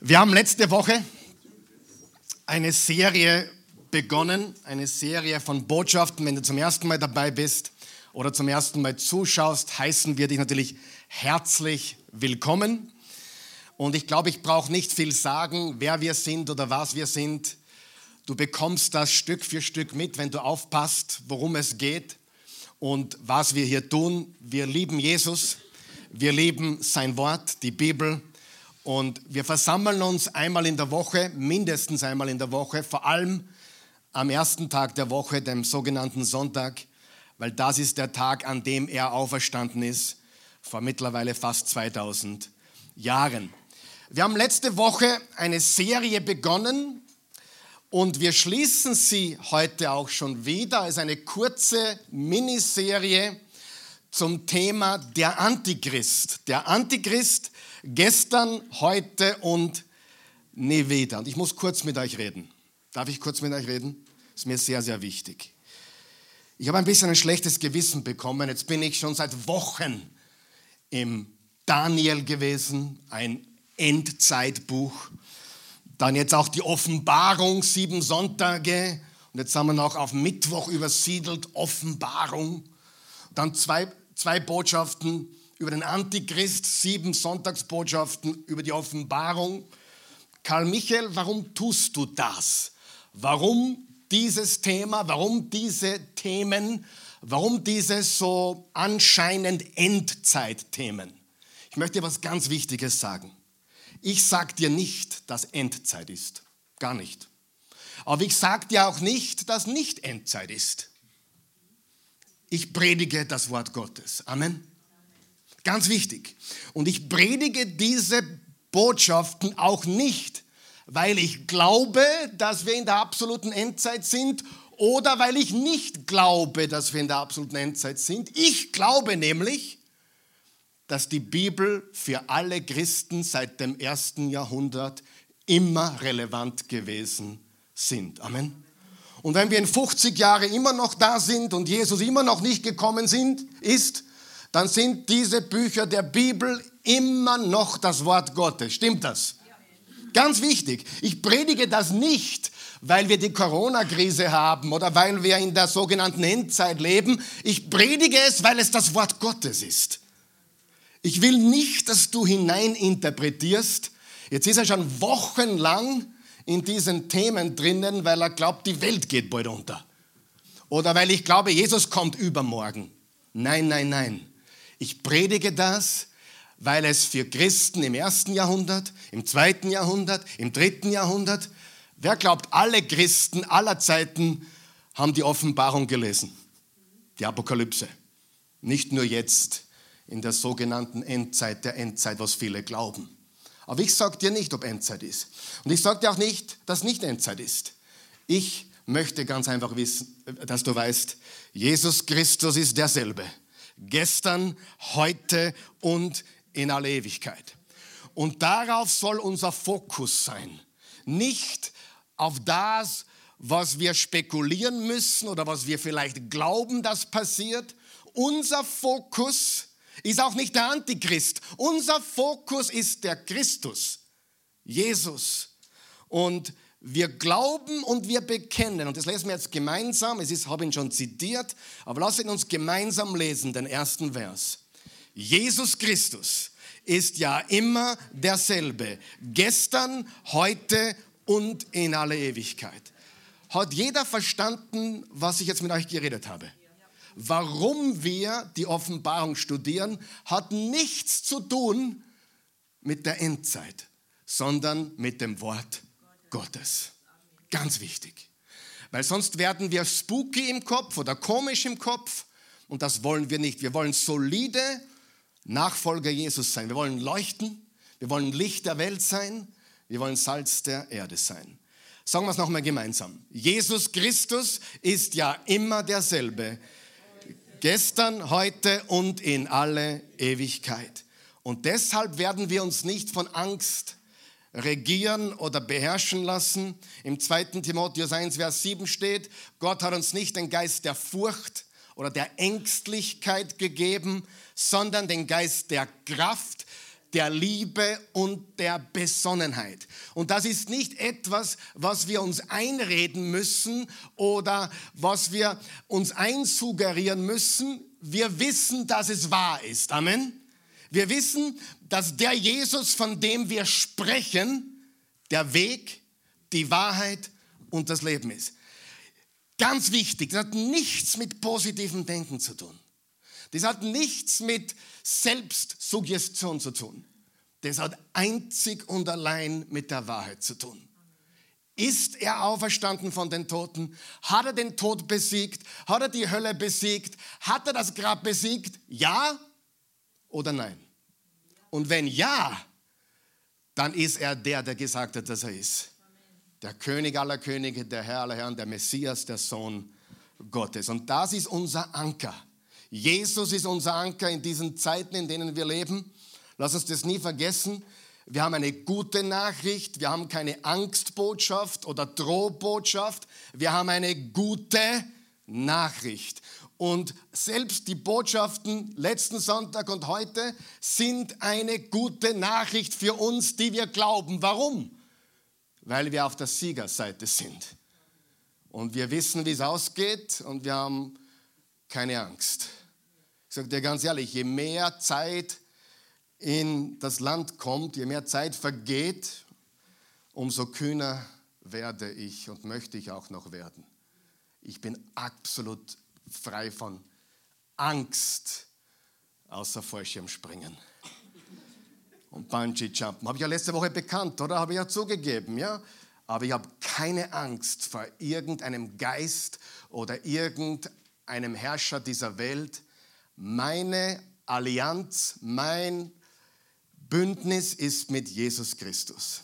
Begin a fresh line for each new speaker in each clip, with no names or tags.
Wir haben letzte Woche eine Serie begonnen, eine Serie von Botschaften. Wenn du zum ersten Mal dabei bist oder zum ersten Mal zuschaust, heißen wir dich natürlich herzlich willkommen. Und ich glaube, ich brauche nicht viel sagen, wer wir sind oder was wir sind. Du bekommst das Stück für Stück mit, wenn du aufpasst, worum es geht und was wir hier tun. Wir lieben Jesus, wir lieben sein Wort, die Bibel und wir versammeln uns einmal in der Woche, mindestens einmal in der Woche, vor allem am ersten Tag der Woche, dem sogenannten Sonntag, weil das ist der Tag, an dem er auferstanden ist, vor mittlerweile fast 2000 Jahren. Wir haben letzte Woche eine Serie begonnen und wir schließen sie heute auch schon wieder. Ist eine kurze Miniserie zum Thema der Antichrist. Der Antichrist Gestern, heute und nie wieder. Und ich muss kurz mit euch reden. Darf ich kurz mit euch reden? Ist mir sehr, sehr wichtig. Ich habe ein bisschen ein schlechtes Gewissen bekommen. Jetzt bin ich schon seit Wochen im Daniel gewesen, ein Endzeitbuch. Dann jetzt auch die Offenbarung, sieben Sonntage. Und jetzt haben wir noch auf Mittwoch übersiedelt, Offenbarung. Dann zwei, zwei Botschaften über den Antichrist, sieben Sonntagsbotschaften über die Offenbarung. Karl Michael, warum tust du das? Warum dieses Thema? Warum diese Themen? Warum diese so anscheinend Endzeitthemen? Ich möchte dir was ganz Wichtiges sagen. Ich sage dir nicht, dass Endzeit ist. Gar nicht. Aber ich sage dir auch nicht, dass nicht Endzeit ist. Ich predige das Wort Gottes. Amen. Ganz wichtig. Und ich predige diese Botschaften auch nicht, weil ich glaube, dass wir in der absoluten Endzeit sind oder weil ich nicht glaube, dass wir in der absoluten Endzeit sind. Ich glaube nämlich, dass die Bibel für alle Christen seit dem ersten Jahrhundert immer relevant gewesen sind. Amen. Und wenn wir in 50 Jahren immer noch da sind und Jesus immer noch nicht gekommen sind, ist, dann sind diese Bücher der Bibel immer noch das Wort Gottes. Stimmt das? Ganz wichtig. Ich predige das nicht, weil wir die Corona-Krise haben oder weil wir in der sogenannten Endzeit leben. Ich predige es, weil es das Wort Gottes ist. Ich will nicht, dass du hineininterpretierst. Jetzt ist er schon wochenlang in diesen Themen drinnen, weil er glaubt, die Welt geht bald unter. Oder weil ich glaube, Jesus kommt übermorgen. Nein, nein, nein. Ich predige das, weil es für Christen im ersten Jahrhundert, im zweiten Jahrhundert, im dritten Jahrhundert, wer glaubt, alle Christen aller Zeiten haben die Offenbarung gelesen, die Apokalypse. Nicht nur jetzt in der sogenannten Endzeit, der Endzeit, was viele glauben. Aber ich sage dir nicht, ob Endzeit ist. Und ich sage dir auch nicht, dass nicht Endzeit ist. Ich möchte ganz einfach wissen, dass du weißt, Jesus Christus ist derselbe gestern, heute und in alle Ewigkeit. Und darauf soll unser Fokus sein. Nicht auf das, was wir spekulieren müssen oder was wir vielleicht glauben, dass passiert. Unser Fokus ist auch nicht der Antichrist. Unser Fokus ist der Christus, Jesus. Und wir glauben und wir bekennen, und das lesen wir jetzt gemeinsam, es ist, habe ihn schon zitiert, aber lassen uns gemeinsam lesen, den ersten Vers. Jesus Christus ist ja immer derselbe, gestern, heute und in alle Ewigkeit. Hat jeder verstanden, was ich jetzt mit euch geredet habe? Warum wir die Offenbarung studieren, hat nichts zu tun mit der Endzeit, sondern mit dem Wort Gottes. Ganz wichtig. Weil sonst werden wir spooky im Kopf oder komisch im Kopf und das wollen wir nicht. Wir wollen solide Nachfolger Jesus sein. Wir wollen leuchten, wir wollen Licht der Welt sein, wir wollen Salz der Erde sein. Sagen wir es nochmal gemeinsam. Jesus Christus ist ja immer derselbe. Gestern, heute und in alle Ewigkeit. Und deshalb werden wir uns nicht von Angst regieren oder beherrschen lassen. Im 2. Timotheus 1, Vers 7 steht, Gott hat uns nicht den Geist der Furcht oder der Ängstlichkeit gegeben, sondern den Geist der Kraft, der Liebe und der Besonnenheit. Und das ist nicht etwas, was wir uns einreden müssen oder was wir uns einsuggerieren müssen. Wir wissen, dass es wahr ist. Amen. Wir wissen, dass der Jesus, von dem wir sprechen, der Weg, die Wahrheit und das Leben ist. Ganz wichtig, das hat nichts mit positivem Denken zu tun. Das hat nichts mit Selbstsuggestion zu tun. Das hat einzig und allein mit der Wahrheit zu tun. Ist er auferstanden von den Toten? Hat er den Tod besiegt? Hat er die Hölle besiegt? Hat er das Grab besiegt? Ja oder nein? Und wenn ja, dann ist er der, der gesagt hat, dass er ist. Der König aller Könige, der Herr aller Herren, der Messias, der Sohn Gottes. Und das ist unser Anker. Jesus ist unser Anker in diesen Zeiten, in denen wir leben. Lass uns das nie vergessen. Wir haben eine gute Nachricht. Wir haben keine Angstbotschaft oder Drohbotschaft. Wir haben eine gute Nachricht. Und selbst die Botschaften letzten Sonntag und heute sind eine gute Nachricht für uns, die wir glauben. Warum? Weil wir auf der Siegerseite sind. Und wir wissen, wie es ausgeht und wir haben keine Angst. Sage dir ganz ehrlich, je mehr Zeit in das Land kommt, je mehr Zeit vergeht, umso kühner werde ich und möchte ich auch noch werden. Ich bin absolut frei von Angst, außer Fallschirmspringen und Bungee-Jumpen. Habe ich ja letzte Woche bekannt, oder? Habe ich ja zugegeben, ja? Aber ich habe keine Angst vor irgendeinem Geist oder irgendeinem Herrscher dieser Welt. Meine Allianz, mein Bündnis ist mit Jesus Christus.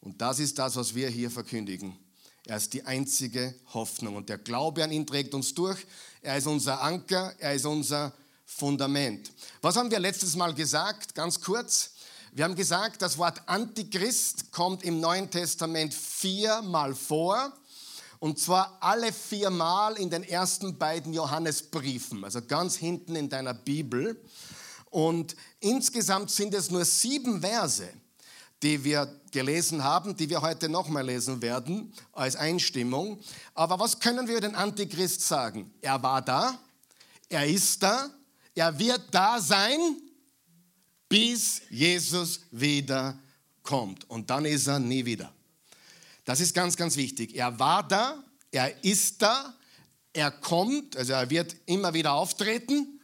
Und das ist das, was wir hier verkündigen. Er ist die einzige Hoffnung und der Glaube an ihn trägt uns durch. Er ist unser Anker, er ist unser Fundament. Was haben wir letztes Mal gesagt? Ganz kurz. Wir haben gesagt, das Wort Antichrist kommt im Neuen Testament viermal vor. Und zwar alle viermal in den ersten beiden Johannesbriefen, also ganz hinten in deiner Bibel. Und insgesamt sind es nur sieben Verse die wir gelesen haben, die wir heute nochmal lesen werden als Einstimmung. Aber was können wir über den Antichrist sagen? Er war da, er ist da, er wird da sein, bis Jesus wieder kommt. Und dann ist er nie wieder. Das ist ganz, ganz wichtig. Er war da, er ist da, er kommt, also er wird immer wieder auftreten,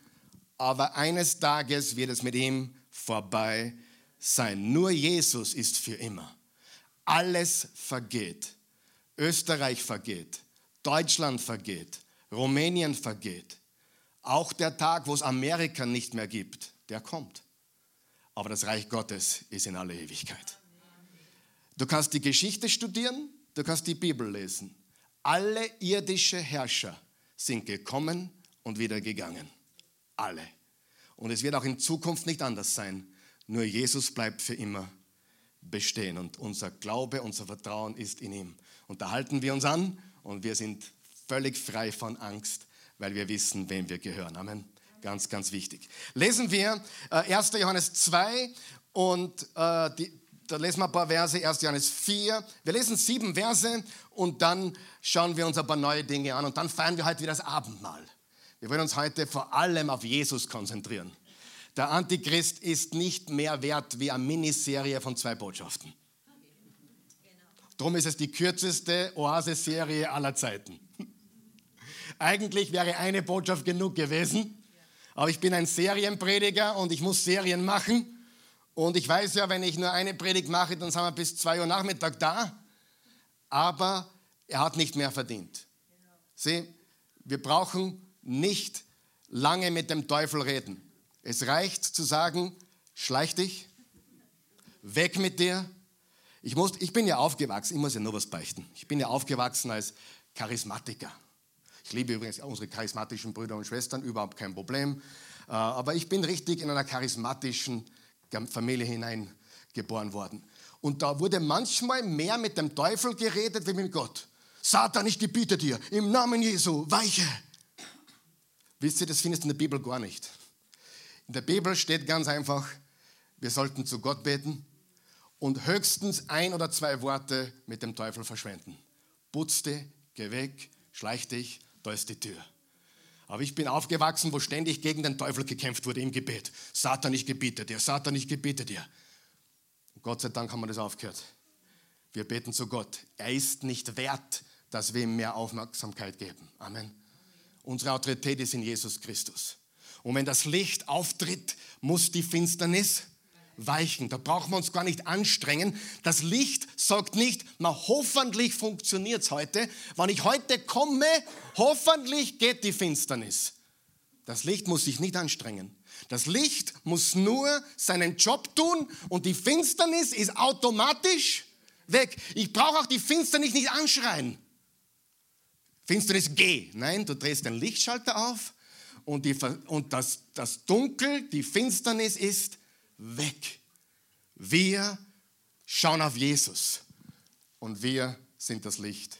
aber eines Tages wird es mit ihm vorbei sein. Nur Jesus ist für immer. Alles vergeht. Österreich vergeht. Deutschland vergeht. Rumänien vergeht. Auch der Tag, wo es Amerika nicht mehr gibt, der kommt. Aber das Reich Gottes ist in aller Ewigkeit. Du kannst die Geschichte studieren, du kannst die Bibel lesen. Alle irdische Herrscher sind gekommen und wieder gegangen. Alle. Und es wird auch in Zukunft nicht anders sein. Nur Jesus bleibt für immer bestehen und unser Glaube, unser Vertrauen ist in ihm. Und da halten wir uns an und wir sind völlig frei von Angst, weil wir wissen, wem wir gehören. Amen. Ganz, ganz wichtig. Lesen wir äh, 1. Johannes 2 und äh, die, da lesen wir ein paar Verse, 1. Johannes 4. Wir lesen sieben Verse und dann schauen wir uns ein paar neue Dinge an und dann feiern wir heute wieder das Abendmahl. Wir wollen uns heute vor allem auf Jesus konzentrieren. Der Antichrist ist nicht mehr wert wie eine Miniserie von zwei Botschaften. Darum ist es die kürzeste Oase-Serie aller Zeiten. Eigentlich wäre eine Botschaft genug gewesen, aber ich bin ein Serienprediger und ich muss Serien machen. Und ich weiß ja, wenn ich nur eine Predigt mache, dann sind wir bis zwei Uhr Nachmittag da. Aber er hat nicht mehr verdient. Sieh, wir brauchen nicht lange mit dem Teufel reden. Es reicht zu sagen, schleich dich, weg mit dir. Ich, muss, ich bin ja aufgewachsen, ich muss ja nur was beichten. Ich bin ja aufgewachsen als Charismatiker. Ich liebe übrigens unsere charismatischen Brüder und Schwestern, überhaupt kein Problem. Äh, aber ich bin richtig in einer charismatischen Familie hineingeboren worden. Und da wurde manchmal mehr mit dem Teufel geredet wie mit Gott. Satan, ich gebiete dir, im Namen Jesu, weiche. Wisst ihr, das findest du in der Bibel gar nicht. In der Bibel steht ganz einfach, wir sollten zu Gott beten und höchstens ein oder zwei Worte mit dem Teufel verschwenden. Putz dich, geh weg, schleich dich, da ist die Tür. Aber ich bin aufgewachsen, wo ständig gegen den Teufel gekämpft wurde im Gebet. Satan, ich gebiete dir, Satan, ich gebiete dir. Gott sei Dank haben wir das aufgehört. Wir beten zu Gott. Er ist nicht wert, dass wir ihm mehr Aufmerksamkeit geben. Amen. Unsere Autorität ist in Jesus Christus. Und wenn das Licht auftritt, muss die Finsternis weichen. Da brauchen wir uns gar nicht anstrengen. Das Licht sagt nicht, na hoffentlich funktioniert es heute. Wenn ich heute komme, hoffentlich geht die Finsternis. Das Licht muss sich nicht anstrengen. Das Licht muss nur seinen Job tun und die Finsternis ist automatisch weg. Ich brauche auch die Finsternis nicht anschreien. Finsternis, geh. Nein, du drehst den Lichtschalter auf und, die, und das, das Dunkel, die Finsternis ist weg. Wir schauen auf Jesus und wir sind das Licht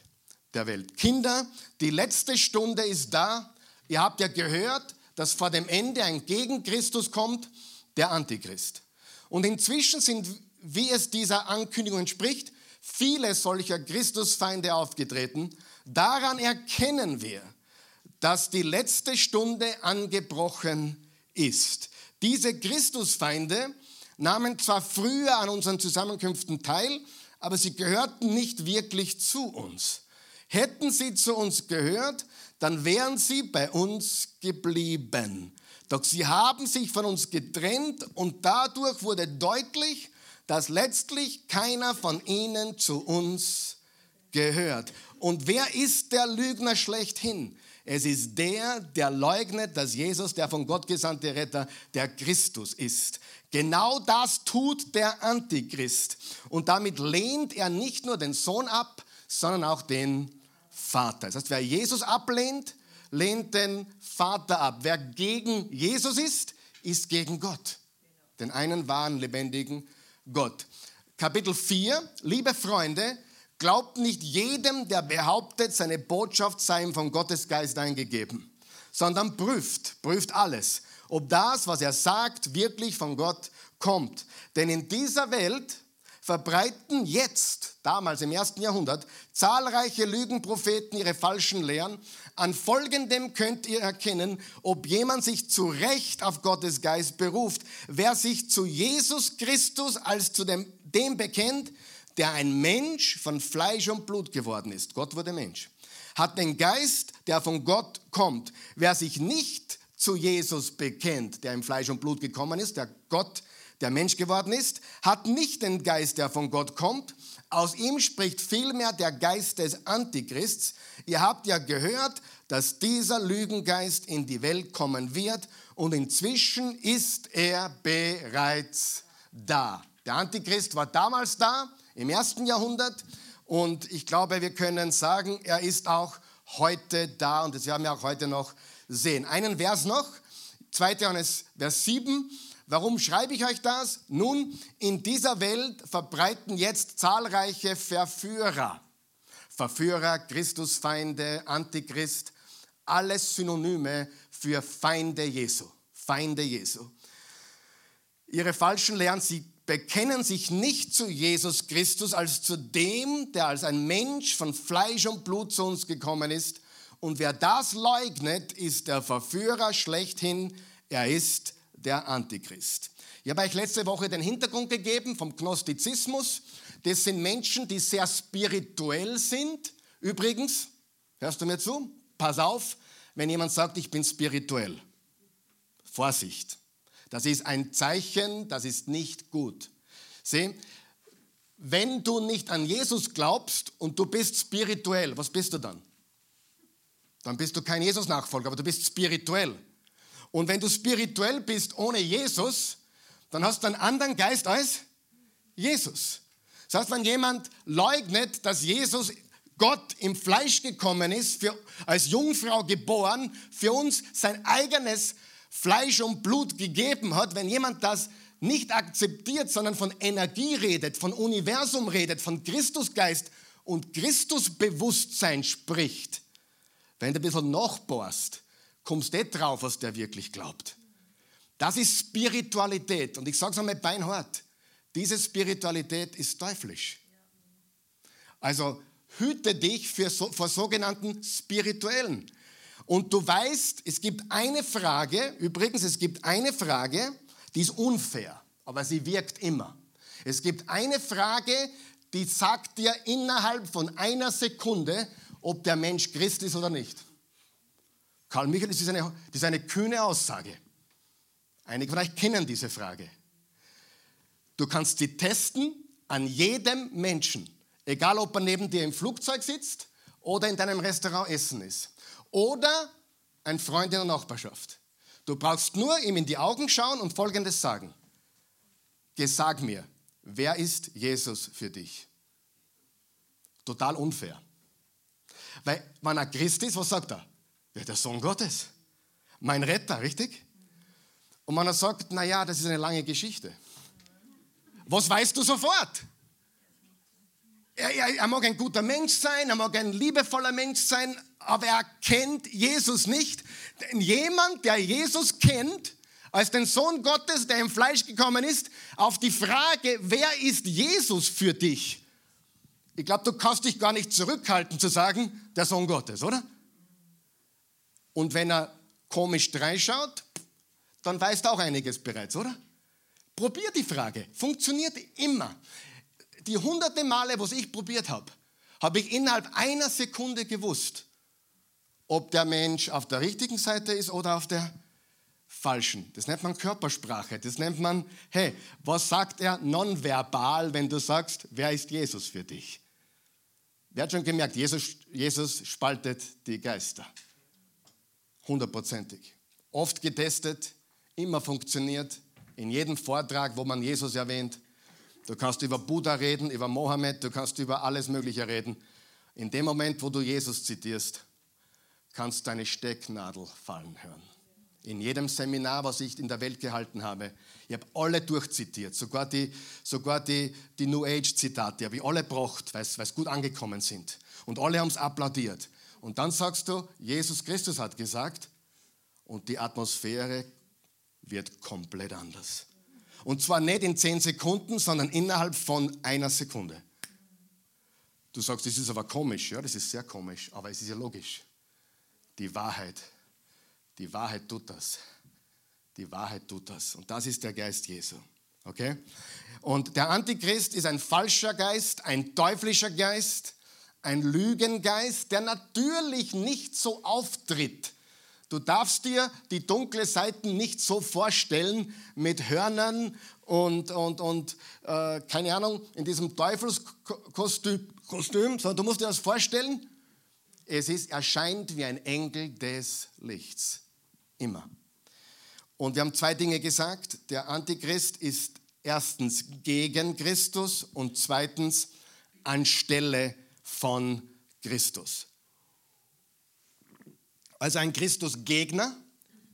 der Welt. Kinder, die letzte Stunde ist da. Ihr habt ja gehört, dass vor dem Ende ein gegen Christus kommt, der Antichrist. Und inzwischen sind, wie es dieser Ankündigung entspricht, viele solcher Christusfeinde aufgetreten. Daran erkennen wir, dass die letzte Stunde angebrochen ist. Diese Christusfeinde nahmen zwar früher an unseren Zusammenkünften teil, aber sie gehörten nicht wirklich zu uns. Hätten sie zu uns gehört, dann wären sie bei uns geblieben. Doch sie haben sich von uns getrennt und dadurch wurde deutlich, dass letztlich keiner von ihnen zu uns gehört. Und wer ist der Lügner schlechthin? Es ist der, der leugnet, dass Jesus der von Gott gesandte Retter, der Christus ist. Genau das tut der Antichrist. Und damit lehnt er nicht nur den Sohn ab, sondern auch den Vater. Das heißt, wer Jesus ablehnt, lehnt den Vater ab. Wer gegen Jesus ist, ist gegen Gott. Den einen wahren, lebendigen Gott. Kapitel 4, liebe Freunde, glaubt nicht jedem, der behauptet, seine Botschaft sei ihm von Gottes Geist eingegeben, sondern prüft, prüft alles, ob das, was er sagt, wirklich von Gott kommt. Denn in dieser Welt verbreiten jetzt, damals im ersten Jahrhundert, zahlreiche Lügenpropheten ihre falschen Lehren. An folgendem könnt ihr erkennen, ob jemand sich zu Recht auf Gottes Geist beruft. Wer sich zu Jesus Christus als zu dem, dem bekennt, der ein Mensch von Fleisch und Blut geworden ist. Gott wurde Mensch. Hat den Geist, der von Gott kommt. Wer sich nicht zu Jesus bekennt, der im Fleisch und Blut gekommen ist, der Gott der Mensch geworden ist, hat nicht den Geist, der von Gott kommt. Aus ihm spricht vielmehr der Geist des Antichrists. Ihr habt ja gehört, dass dieser Lügengeist in die Welt kommen wird und inzwischen ist er bereits da. Der Antichrist war damals da, im ersten Jahrhundert und ich glaube, wir können sagen, er ist auch heute da und das werden wir auch heute noch sehen. Einen Vers noch, 2. Johannes, Vers 7. Warum schreibe ich euch das? Nun, in dieser Welt verbreiten jetzt zahlreiche Verführer. Verführer, Christusfeinde, Antichrist, alles Synonyme für Feinde Jesu. Feinde Jesu. Ihre falschen Lehren, sie bekennen sich nicht zu Jesus Christus als zu dem, der als ein Mensch von Fleisch und Blut zu uns gekommen ist. Und wer das leugnet, ist der Verführer schlechthin. Er ist der Antichrist. Ich habe euch letzte Woche den Hintergrund gegeben vom Gnostizismus. Das sind Menschen, die sehr spirituell sind. Übrigens, hörst du mir zu? Pass auf, wenn jemand sagt, ich bin spirituell. Vorsicht. Das ist ein Zeichen, das ist nicht gut. Sieh, wenn du nicht an Jesus glaubst und du bist spirituell, was bist du dann? Dann bist du kein Jesus-Nachfolger, aber du bist spirituell. Und wenn du spirituell bist ohne Jesus, dann hast du einen anderen Geist als Jesus. Das heißt, wenn jemand leugnet, dass Jesus Gott im Fleisch gekommen ist, für, als Jungfrau geboren, für uns sein eigenes Fleisch und Blut gegeben hat, wenn jemand das nicht akzeptiert, sondern von Energie redet, von Universum redet, von Christusgeist und Christusbewusstsein spricht, wenn du ein bisschen nachbohrst, kommst du nicht drauf, was der wirklich glaubt. Das ist Spiritualität. Und ich sage es einmal beinhart. Diese Spiritualität ist teuflisch. Also hüte dich für, vor sogenannten Spirituellen. Und du weißt, es gibt eine Frage, übrigens, es gibt eine Frage, die ist unfair, aber sie wirkt immer. Es gibt eine Frage, die sagt dir innerhalb von einer Sekunde, ob der Mensch Christ ist oder nicht. Karl Michael, das ist eine, das ist eine kühne Aussage. Einige von euch kennen diese Frage. Du kannst sie testen an jedem Menschen, egal ob er neben dir im Flugzeug sitzt oder in deinem Restaurant essen ist oder ein Freund in der Nachbarschaft. Du brauchst nur ihm in die Augen schauen und Folgendes sagen. Sag mir, wer ist Jesus für dich? Total unfair. Weil, wenn er Christ ist, was sagt er? Ja, der Sohn Gottes. Mein Retter, richtig? Und wenn er sagt, naja, das ist eine lange Geschichte. Was weißt du sofort? Er, er, er, mag ein guter Mensch sein, er mag ein liebevoller Mensch sein, aber er kennt Jesus nicht. Denn jemand, der Jesus kennt, als den Sohn Gottes, der im Fleisch gekommen ist, auf die Frage, wer ist Jesus für dich? Ich glaube, du kannst dich gar nicht zurückhalten zu sagen, der Sohn Gottes, oder? Und wenn er komisch dreischaut, dann weißt du auch einiges bereits, oder? Probier die Frage. Funktioniert immer die hunderte Male, was ich probiert habe, habe ich innerhalb einer Sekunde gewusst, ob der Mensch auf der richtigen Seite ist oder auf der falschen. Das nennt man Körpersprache. Das nennt man, hey, was sagt er nonverbal, wenn du sagst, wer ist Jesus für dich? Wer hat schon gemerkt, Jesus, Jesus spaltet die Geister. Hundertprozentig. Oft getestet, immer funktioniert. In jedem Vortrag, wo man Jesus erwähnt, Du kannst über Buddha reden, über Mohammed, du kannst über alles Mögliche reden. In dem Moment, wo du Jesus zitierst, kannst deine Stecknadel fallen hören. In jedem Seminar, was ich in der Welt gehalten habe, ich habe alle durchzitiert, sogar die, sogar die, die New Age-Zitate habe ich alle gebracht, weil es gut angekommen sind. Und alle haben es applaudiert. Und dann sagst du, Jesus Christus hat gesagt, und die Atmosphäre wird komplett anders. Und zwar nicht in zehn Sekunden, sondern innerhalb von einer Sekunde. Du sagst, das ist aber komisch. Ja, das ist sehr komisch, aber es ist ja logisch. Die Wahrheit, die Wahrheit tut das. Die Wahrheit tut das. Und das ist der Geist Jesu. Okay? Und der Antichrist ist ein falscher Geist, ein teuflischer Geist, ein Lügengeist, der natürlich nicht so auftritt Du darfst dir die dunkle Seiten nicht so vorstellen mit Hörnern und, und, und äh, keine Ahnung, in diesem Teufelskostüm, Kostüm, sondern du musst dir das vorstellen, es ist, erscheint wie ein Engel des Lichts. Immer. Und wir haben zwei Dinge gesagt. Der Antichrist ist erstens gegen Christus und zweitens anstelle von Christus. Also ein Christusgegner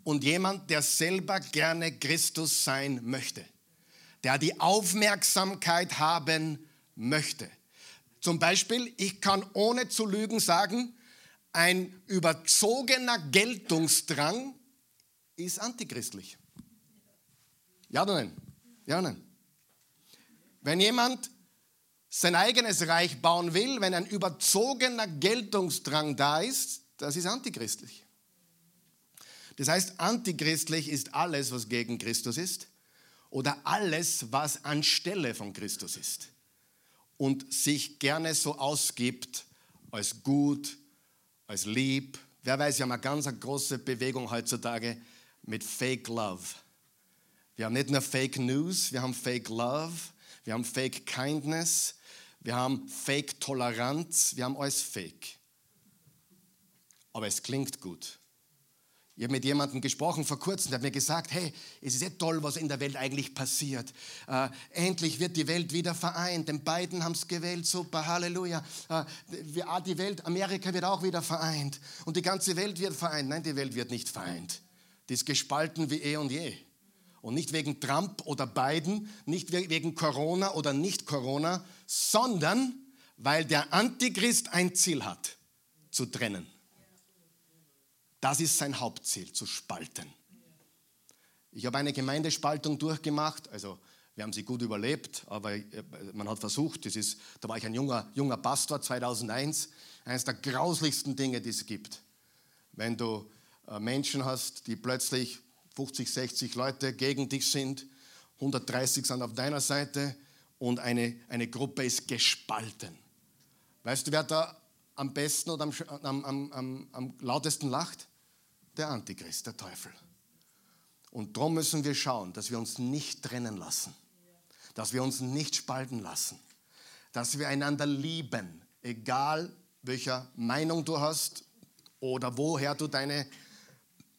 und jemand, der selber gerne Christus sein möchte, der die Aufmerksamkeit haben möchte. Zum Beispiel, ich kann ohne zu lügen sagen, ein überzogener Geltungsdrang ist antichristlich. Ja oder nein? Ja oder nein? Wenn jemand sein eigenes Reich bauen will, wenn ein überzogener Geltungsdrang da ist, das ist antichristlich. Das heißt, antichristlich ist alles, was gegen Christus ist oder alles, was anstelle von Christus ist und sich gerne so ausgibt als gut, als lieb. Wer weiß, wir haben eine ganz große Bewegung heutzutage mit Fake Love. Wir haben nicht nur Fake News, wir haben Fake Love, wir haben Fake Kindness, wir haben Fake Toleranz, wir haben alles Fake aber es klingt gut. Ich habe mit jemandem gesprochen vor kurzem, der hat mir gesagt, hey, es ist ja toll, was in der Welt eigentlich passiert. Äh, endlich wird die Welt wieder vereint. Denn beiden haben es gewählt, super, Halleluja. Äh, ah, die Welt, Amerika wird auch wieder vereint. Und die ganze Welt wird vereint. Nein, die Welt wird nicht vereint. Die ist gespalten wie eh und je. Und nicht wegen Trump oder Biden, nicht wegen Corona oder nicht Corona, sondern weil der Antichrist ein Ziel hat, zu trennen. Das ist sein Hauptziel, zu spalten. Ich habe eine Gemeindespaltung durchgemacht, also wir haben sie gut überlebt, aber äh, man hat versucht, das ist, da war ich ein junger, junger Pastor 2001, eines der grauslichsten Dinge, die es gibt. Wenn du äh, Menschen hast, die plötzlich 50, 60 Leute gegen dich sind, 130 sind auf deiner Seite und eine, eine Gruppe ist gespalten. Weißt du, wer da am besten oder am, am, am, am lautesten lacht? Der Antichrist, der Teufel. Und darum müssen wir schauen, dass wir uns nicht trennen lassen, dass wir uns nicht spalten lassen, dass wir einander lieben, egal welcher Meinung du hast oder woher du deine,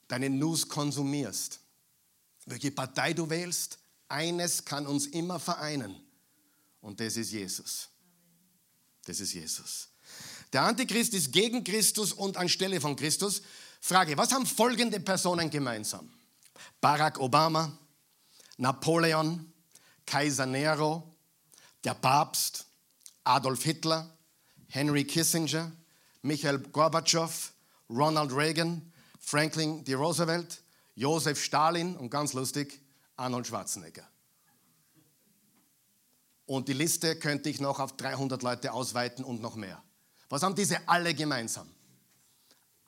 deine News konsumierst, welche Partei du wählst. Eines kann uns immer vereinen und das ist Jesus. Das ist Jesus. Der Antichrist ist gegen Christus und anstelle von Christus. Frage, was haben folgende Personen gemeinsam? Barack Obama, Napoleon, Kaiser Nero, der Papst, Adolf Hitler, Henry Kissinger, Michael Gorbatschow, Ronald Reagan, Franklin D. Roosevelt, Josef Stalin und ganz lustig, Arnold Schwarzenegger. Und die Liste könnte ich noch auf 300 Leute ausweiten und noch mehr. Was haben diese alle gemeinsam?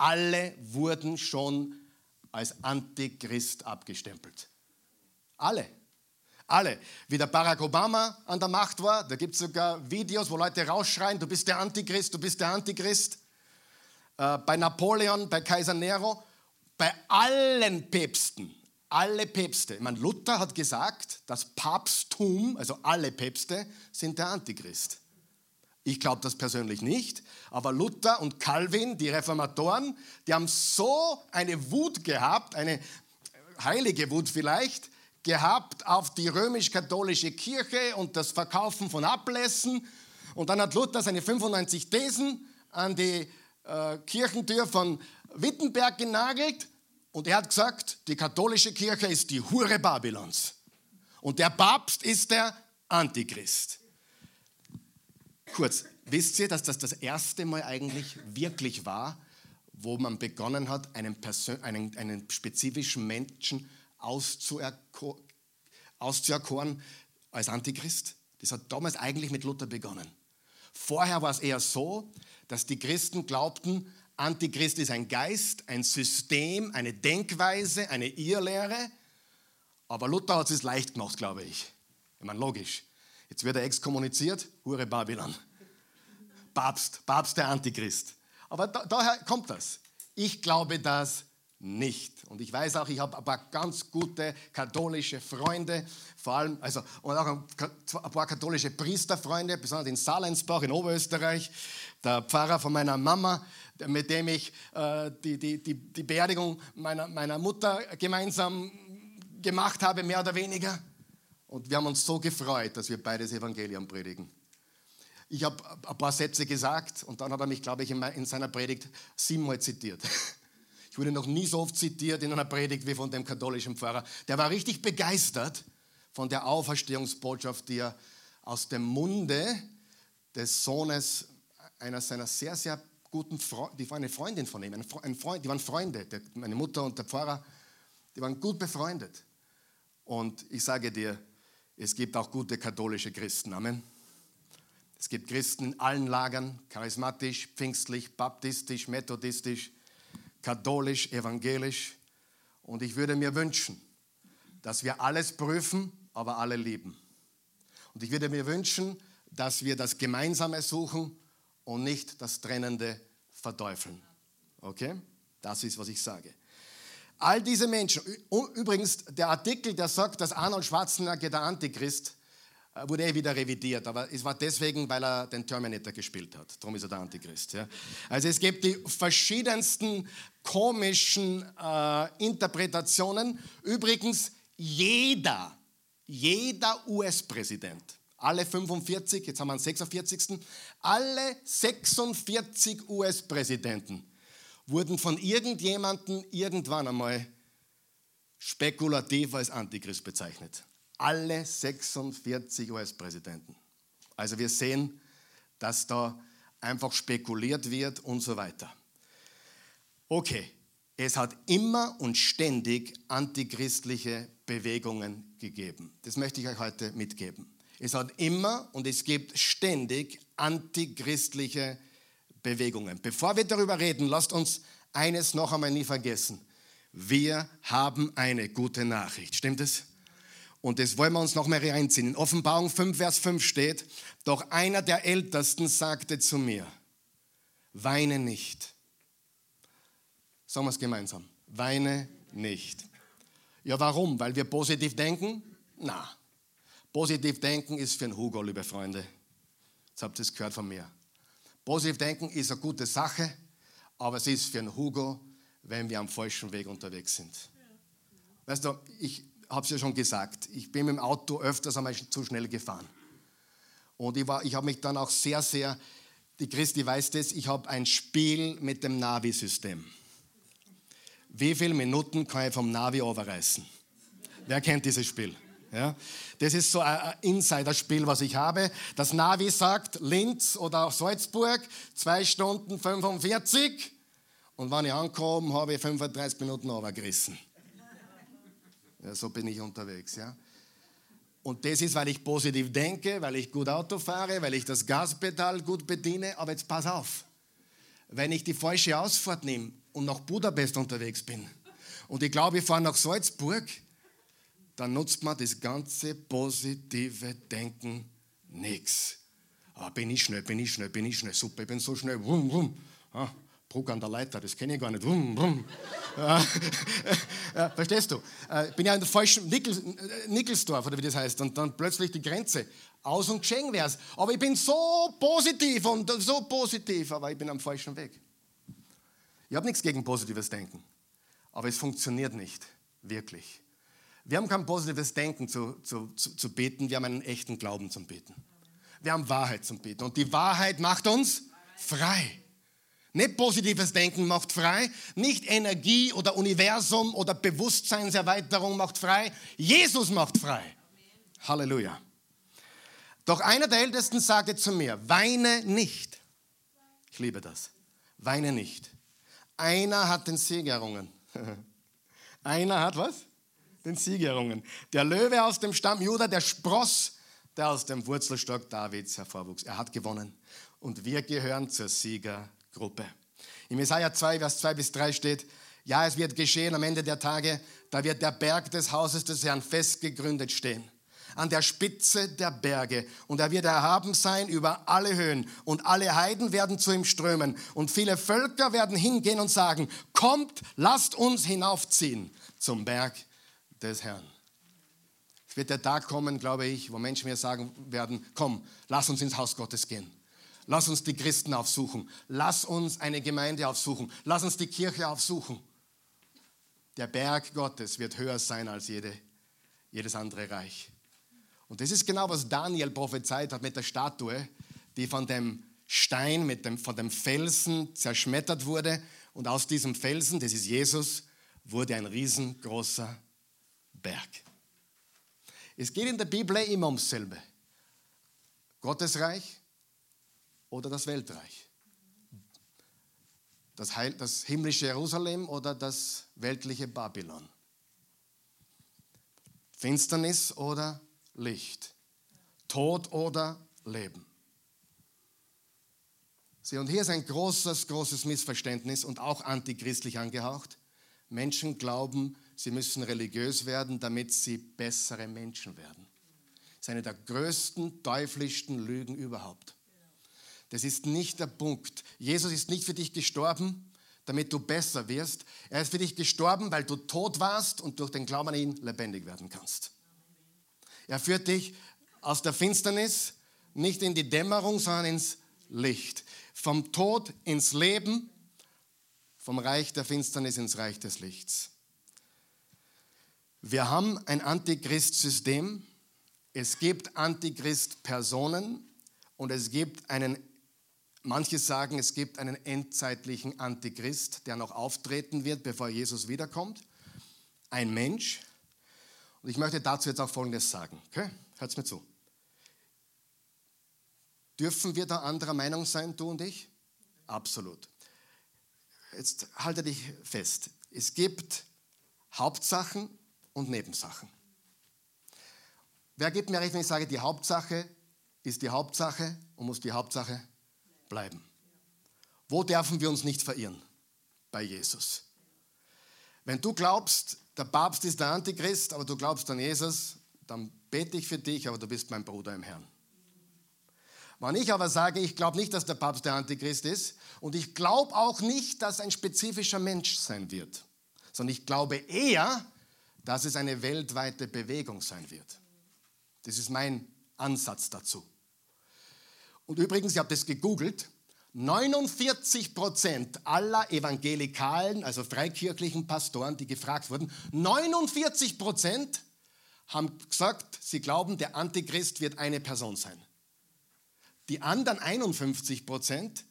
Alle wurden schon als Antichrist abgestempelt. Alle. Alle. Wie der Barack Obama an der Macht war, da gibt es sogar Videos, wo Leute rausschreien, du bist der Antichrist, du bist der Antichrist. Äh, bei Napoleon, bei Kaiser Nero, bei allen Päpsten, alle Päpste. Ich meine, Luther hat gesagt, das Papsttum, also alle Päpste, sind der Antichrist. Ich glaube das persönlich nicht, aber Luther und Calvin, die Reformatoren, die haben so eine Wut gehabt, eine heilige Wut vielleicht, gehabt auf die römisch-katholische Kirche und das Verkaufen von Ablässen. Und dann hat Luther seine 95 Thesen an die äh, Kirchentür von Wittenberg genagelt und er hat gesagt, die katholische Kirche ist die Hure Babylons und der Papst ist der Antichrist. Kurz, wisst ihr, dass das das erste Mal eigentlich wirklich war, wo man begonnen hat, einen, Persön einen, einen spezifischen Menschen auszuerko auszuerkoren als Antichrist? Das hat damals eigentlich mit Luther begonnen. Vorher war es eher so, dass die Christen glaubten, Antichrist ist ein Geist, ein System, eine Denkweise, eine Irrlehre. Aber Luther hat es leicht gemacht, glaube ich. Ich meine, logisch. Jetzt wird er exkommuniziert, Hure Babylon. Papst, Papst der Antichrist. Aber da, daher kommt das. Ich glaube das nicht. Und ich weiß auch, ich habe ein paar ganz gute katholische Freunde, vor allem, also, und auch ein paar katholische Priesterfreunde, besonders in Salensbach in Oberösterreich. Der Pfarrer von meiner Mama, mit dem ich äh, die, die, die, die Beerdigung meiner, meiner Mutter gemeinsam gemacht habe, mehr oder weniger. Und wir haben uns so gefreut, dass wir beides Evangelium predigen. Ich habe ein paar Sätze gesagt und dann hat er mich, glaube ich, in seiner Predigt siebenmal zitiert. Ich wurde noch nie so oft zitiert in einer Predigt wie von dem katholischen Pfarrer. Der war richtig begeistert von der Auferstehungsbotschaft, die er aus dem Munde des Sohnes einer seiner sehr, sehr guten Freunde, die war eine Freundin von ihm, ein Freund, die waren Freunde, meine Mutter und der Pfarrer, die waren gut befreundet. Und ich sage dir, es gibt auch gute katholische Christen. Amen. Es gibt Christen in allen Lagern, charismatisch, pfingstlich, baptistisch, methodistisch, katholisch, evangelisch. Und ich würde mir wünschen, dass wir alles prüfen, aber alle lieben. Und ich würde mir wünschen, dass wir das Gemeinsame suchen und nicht das Trennende verteufeln. Okay? Das ist, was ich sage. All diese Menschen, übrigens der Artikel, der sagt, dass Arnold Schwarzenegger der Antichrist, äh, wurde eh wieder revidiert, aber es war deswegen, weil er den Terminator gespielt hat. Darum ist er der Antichrist. Ja. Also es gibt die verschiedensten komischen äh, Interpretationen. Übrigens, jeder, jeder US-Präsident, alle 45, jetzt haben wir den 46. Alle 46 US-Präsidenten wurden von irgendjemandem irgendwann einmal spekulativ als Antichrist bezeichnet. Alle 46 US-Präsidenten. Also wir sehen, dass da einfach spekuliert wird und so weiter. Okay, Es hat immer und ständig antichristliche Bewegungen gegeben. Das möchte ich euch heute mitgeben. Es hat immer und es gibt ständig antichristliche Bewegungen. Bevor wir darüber reden, lasst uns eines noch einmal nie vergessen. Wir haben eine gute Nachricht. Stimmt es? Und das wollen wir uns noch mal reinziehen. In Offenbarung 5, Vers 5 steht, doch einer der Ältesten sagte zu mir, weine nicht. Sagen wir es gemeinsam. Weine nicht. Ja, warum? Weil wir positiv denken? Na, positiv denken ist für einen Hugo, liebe Freunde. Jetzt habt ihr es gehört von mir. Positiv denken ist eine gute Sache, aber es ist für einen Hugo, wenn wir am falschen Weg unterwegs sind. Weißt du, ich habe es ja schon gesagt, ich bin mit dem Auto öfters einmal zu schnell gefahren. Und ich, ich habe mich dann auch sehr, sehr, die Christi weiß das, ich habe ein Spiel mit dem Navi-System. Wie viele Minuten kann ich vom Navi overreißen? Wer kennt dieses Spiel? Ja? Das ist so ein Insider-Spiel, was ich habe. Das Navi sagt Linz oder Salzburg, 2 Stunden 45. Und wenn ich ankomme, habe ich 35 Minuten overgerissen. Ja, so bin ich unterwegs. Ja? Und das ist, weil ich positiv denke, weil ich gut Auto fahre, weil ich das Gaspedal gut bediene. Aber jetzt pass auf, wenn ich die falsche Ausfahrt nehme und nach Budapest unterwegs bin und ich glaube, ich fahre nach Salzburg, dann nutzt man das ganze positive Denken nichts. Ah, bin ich schnell, bin ich schnell, bin ich schnell, super, ich bin so schnell, wum, wum. Ah, Bruck an der Leiter, das kenne ich gar nicht. Wum, wum. Ja, ja, verstehst du? Ich äh, bin ja in der falschen Nickel, äh, Nickelsdorf, oder wie das heißt, und dann plötzlich die Grenze. Aus und geschehen wär's. Aber ich bin so positiv und so positiv, aber ich bin am falschen Weg. Ich habe nichts gegen positives Denken, aber es funktioniert nicht wirklich. Wir haben kein positives Denken zu, zu, zu, zu beten, wir haben einen echten Glauben zum Beten. Wir haben Wahrheit zum Beten und die Wahrheit macht uns frei. Nicht positives Denken macht frei, nicht Energie oder Universum oder Bewusstseinserweiterung macht frei, Jesus macht frei. Halleluja. Doch einer der Ältesten sagte zu mir, weine nicht. Ich liebe das. Weine nicht. Einer hat den Sieg errungen. Einer hat was? Den Sieg errungen. Der Löwe aus dem Stamm Juda, der Spross, der aus dem Wurzelstock Davids hervorwuchs. Er hat gewonnen. Und wir gehören zur Siegergruppe. Im Jesaja 2, Vers 2 bis 3 steht, ja, es wird geschehen am Ende der Tage, da wird der Berg des Hauses des Herrn fest gegründet stehen an der Spitze der Berge. Und er wird erhaben sein über alle Höhen. Und alle Heiden werden zu ihm strömen. Und viele Völker werden hingehen und sagen, kommt, lasst uns hinaufziehen zum Berg des Herrn. Es wird der Tag kommen, glaube ich, wo Menschen mir sagen werden, komm, lass uns ins Haus Gottes gehen. Lass uns die Christen aufsuchen. Lass uns eine Gemeinde aufsuchen. Lass uns die Kirche aufsuchen. Der Berg Gottes wird höher sein als jede, jedes andere Reich. Und das ist genau, was Daniel prophezeit hat mit der Statue, die von dem Stein, mit dem, von dem Felsen zerschmettert wurde. Und aus diesem Felsen, das ist Jesus, wurde ein riesengroßer Berg. Es geht in der Bibel immer ums selbe. Gottesreich oder das Weltreich. Das, Heil, das himmlische Jerusalem oder das weltliche Babylon. Finsternis oder Licht. Tod oder Leben. Sie, und hier ist ein großes, großes Missverständnis und auch antichristlich angehaucht. Menschen glauben, sie müssen religiös werden, damit sie bessere Menschen werden. Das ist eine der größten, teuflischsten Lügen überhaupt. Das ist nicht der Punkt. Jesus ist nicht für dich gestorben, damit du besser wirst. Er ist für dich gestorben, weil du tot warst und durch den Glauben an ihn lebendig werden kannst. Er führt dich aus der Finsternis nicht in die Dämmerung, sondern ins Licht. Vom Tod ins Leben, vom Reich der Finsternis ins Reich des Lichts. Wir haben ein Antichrist-System. Es gibt Antichrist-Personen und es gibt einen, manche sagen, es gibt einen endzeitlichen Antichrist, der noch auftreten wird, bevor Jesus wiederkommt. Ein Mensch, und ich möchte dazu jetzt auch Folgendes sagen. Okay? Hört mir zu. Dürfen wir da anderer Meinung sein, du und ich? Absolut. Jetzt halte dich fest. Es gibt Hauptsachen und Nebensachen. Wer gibt mir recht, wenn ich sage, die Hauptsache ist die Hauptsache und muss die Hauptsache bleiben? Wo dürfen wir uns nicht verirren? Bei Jesus. Wenn du glaubst, der Papst ist der Antichrist, aber du glaubst an Jesus, dann bete ich für dich, aber du bist mein Bruder im Herrn. Wenn ich aber sage, ich glaube nicht, dass der Papst der Antichrist ist und ich glaube auch nicht, dass ein spezifischer Mensch sein wird, sondern ich glaube eher, dass es eine weltweite Bewegung sein wird. Das ist mein Ansatz dazu. Und übrigens, ich habe das gegoogelt, 49 Prozent aller evangelikalen, also freikirchlichen Pastoren, die gefragt wurden, 49 Prozent haben gesagt, sie glauben, der Antichrist wird eine Person sein. Die anderen 51 Prozent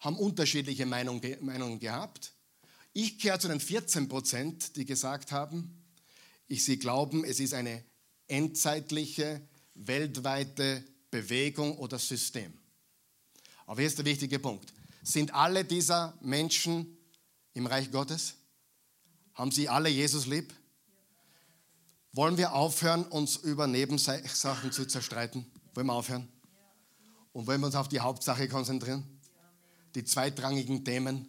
haben unterschiedliche Meinungen gehabt. Ich gehöre zu den 14 Prozent, die gesagt haben, ich, sie glauben, es ist eine endzeitliche, weltweite Bewegung oder System. Aber hier ist der wichtige Punkt. Sind alle dieser Menschen im Reich Gottes? Haben sie alle Jesus lieb? Wollen wir aufhören, uns über Nebensachen zu zerstreiten? Wollen wir aufhören? Und wollen wir uns auf die Hauptsache konzentrieren? Die zweitrangigen Themen,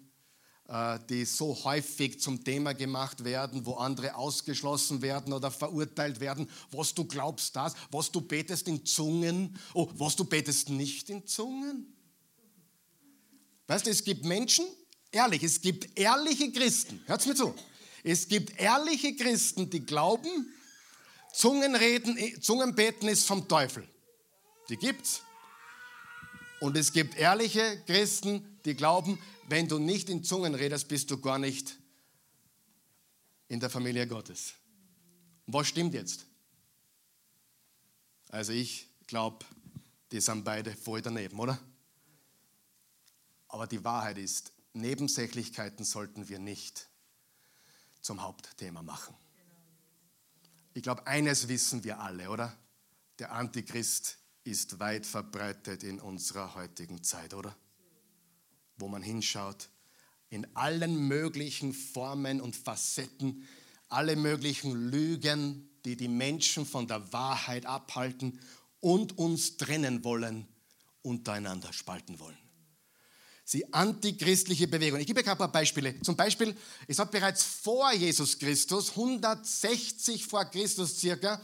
die so häufig zum Thema gemacht werden, wo andere ausgeschlossen werden oder verurteilt werden. Was du glaubst, das, was du betest in Zungen, oh, was du betest nicht in Zungen. Weißt du, es gibt Menschen, ehrlich, es gibt ehrliche Christen, hört mir zu. Es gibt ehrliche Christen, die glauben, Zungenreden, Zungenbeten ist vom Teufel. Die gibt's. Und es gibt ehrliche Christen, die glauben, wenn du nicht in Zungen redest, bist du gar nicht in der Familie Gottes. Was stimmt jetzt? Also ich glaube, die sind beide voll daneben, oder? Aber die Wahrheit ist, Nebensächlichkeiten sollten wir nicht zum Hauptthema machen. Ich glaube, eines wissen wir alle, oder? Der Antichrist ist weit verbreitet in unserer heutigen Zeit, oder? Wo man hinschaut, in allen möglichen Formen und Facetten, alle möglichen Lügen, die die Menschen von der Wahrheit abhalten und uns trennen wollen, untereinander spalten wollen. Sie antichristliche Bewegung. Ich gebe euch ein paar Beispiele. Zum Beispiel, es hat bereits vor Jesus Christus, 160 vor Christus circa,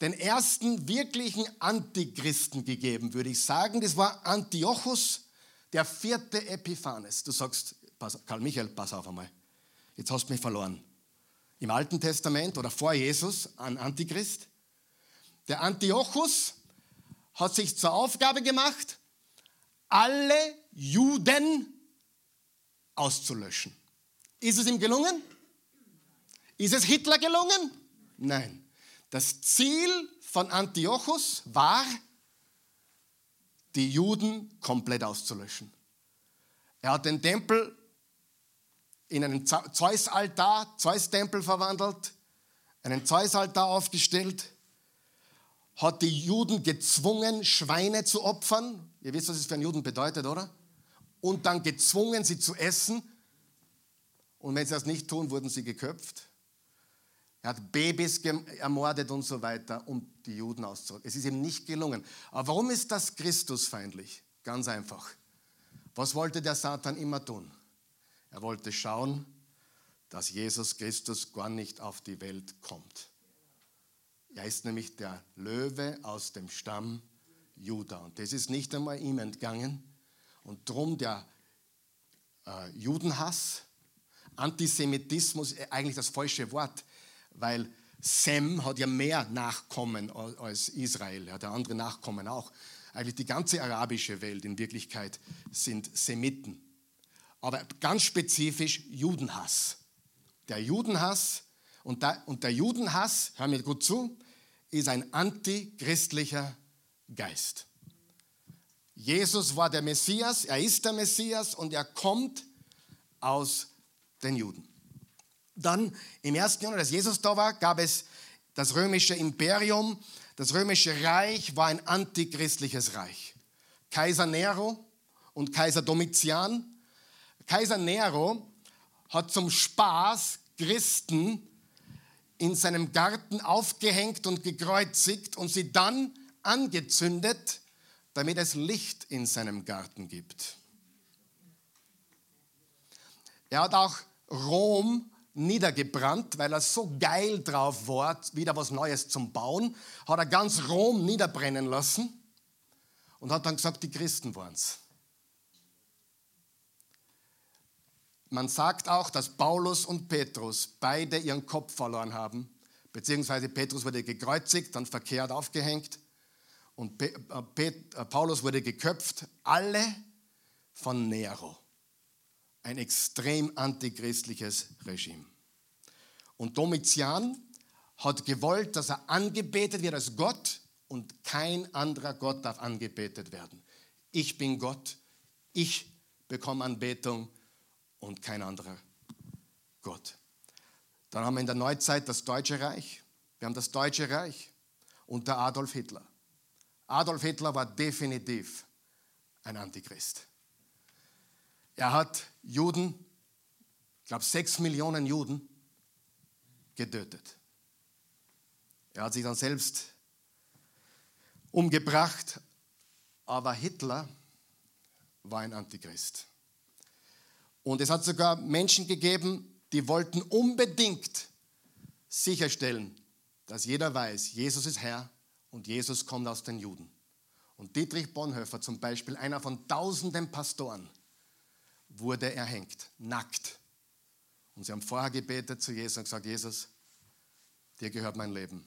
den ersten wirklichen Antichristen gegeben, würde ich sagen. Das war Antiochus, der vierte Epiphanes. Du sagst, Karl Michael, pass auf einmal. Jetzt hast du mich verloren. Im Alten Testament oder vor Jesus ein Antichrist. Der Antiochus hat sich zur Aufgabe gemacht, alle Juden auszulöschen. Ist es ihm gelungen? Ist es Hitler gelungen? Nein. Das Ziel von Antiochus war, die Juden komplett auszulöschen. Er hat den Tempel in einen Zeus-Altar, Zeus-Tempel verwandelt, einen Zeus-Altar aufgestellt, hat die Juden gezwungen, Schweine zu opfern. Ihr wisst, was es für einen Juden bedeutet, oder? Und dann gezwungen, sie zu essen. Und wenn sie das nicht tun, wurden sie geköpft. Er hat Babys ermordet und so weiter, um die Juden auszurotten. Es ist ihm nicht gelungen. Aber warum ist das Christusfeindlich? Ganz einfach. Was wollte der Satan immer tun? Er wollte schauen, dass Jesus Christus gar nicht auf die Welt kommt. Er ist nämlich der Löwe aus dem Stamm Juda. Und das ist nicht einmal ihm entgangen. Und drum der äh, Judenhass, Antisemitismus, äh, eigentlich das falsche Wort weil Sem hat ja mehr Nachkommen als Israel, hat ja andere Nachkommen auch. Eigentlich die ganze arabische Welt in Wirklichkeit sind Semiten. Aber ganz spezifisch Judenhass. Der Judenhass und der, und der Judenhass, hör mir gut zu, ist ein antichristlicher Geist. Jesus war der Messias, er ist der Messias und er kommt aus den Juden. Dann im ersten Jahrhundert, als Jesus da war, gab es das römische Imperium. Das römische Reich war ein antichristliches Reich. Kaiser Nero und Kaiser Domitian. Kaiser Nero hat zum Spaß Christen in seinem Garten aufgehängt und gekreuzigt und sie dann angezündet, damit es Licht in seinem Garten gibt. Er hat auch Rom niedergebrannt, weil er so geil drauf war, wieder was Neues zum Bauen, hat er ganz Rom niederbrennen lassen und hat dann gesagt, die Christen waren es. Man sagt auch, dass Paulus und Petrus beide ihren Kopf verloren haben, beziehungsweise Petrus wurde gekreuzigt, dann verkehrt aufgehängt und äh, äh, Paulus wurde geköpft, alle von Nero. Ein extrem antichristliches Regime. Und Domitian hat gewollt, dass er angebetet wird als Gott und kein anderer Gott darf angebetet werden. Ich bin Gott, ich bekomme Anbetung und kein anderer Gott. Dann haben wir in der Neuzeit das Deutsche Reich. Wir haben das Deutsche Reich unter Adolf Hitler. Adolf Hitler war definitiv ein Antichrist. Er hat Juden, ich glaube sechs Millionen Juden, getötet. Er hat sich dann selbst umgebracht, aber Hitler war ein Antichrist. Und es hat sogar Menschen gegeben, die wollten unbedingt sicherstellen, dass jeder weiß, Jesus ist Herr und Jesus kommt aus den Juden. Und Dietrich Bonhoeffer zum Beispiel, einer von tausenden Pastoren, wurde erhängt, nackt. Und sie haben vorher gebetet zu Jesus und gesagt, Jesus, dir gehört mein Leben.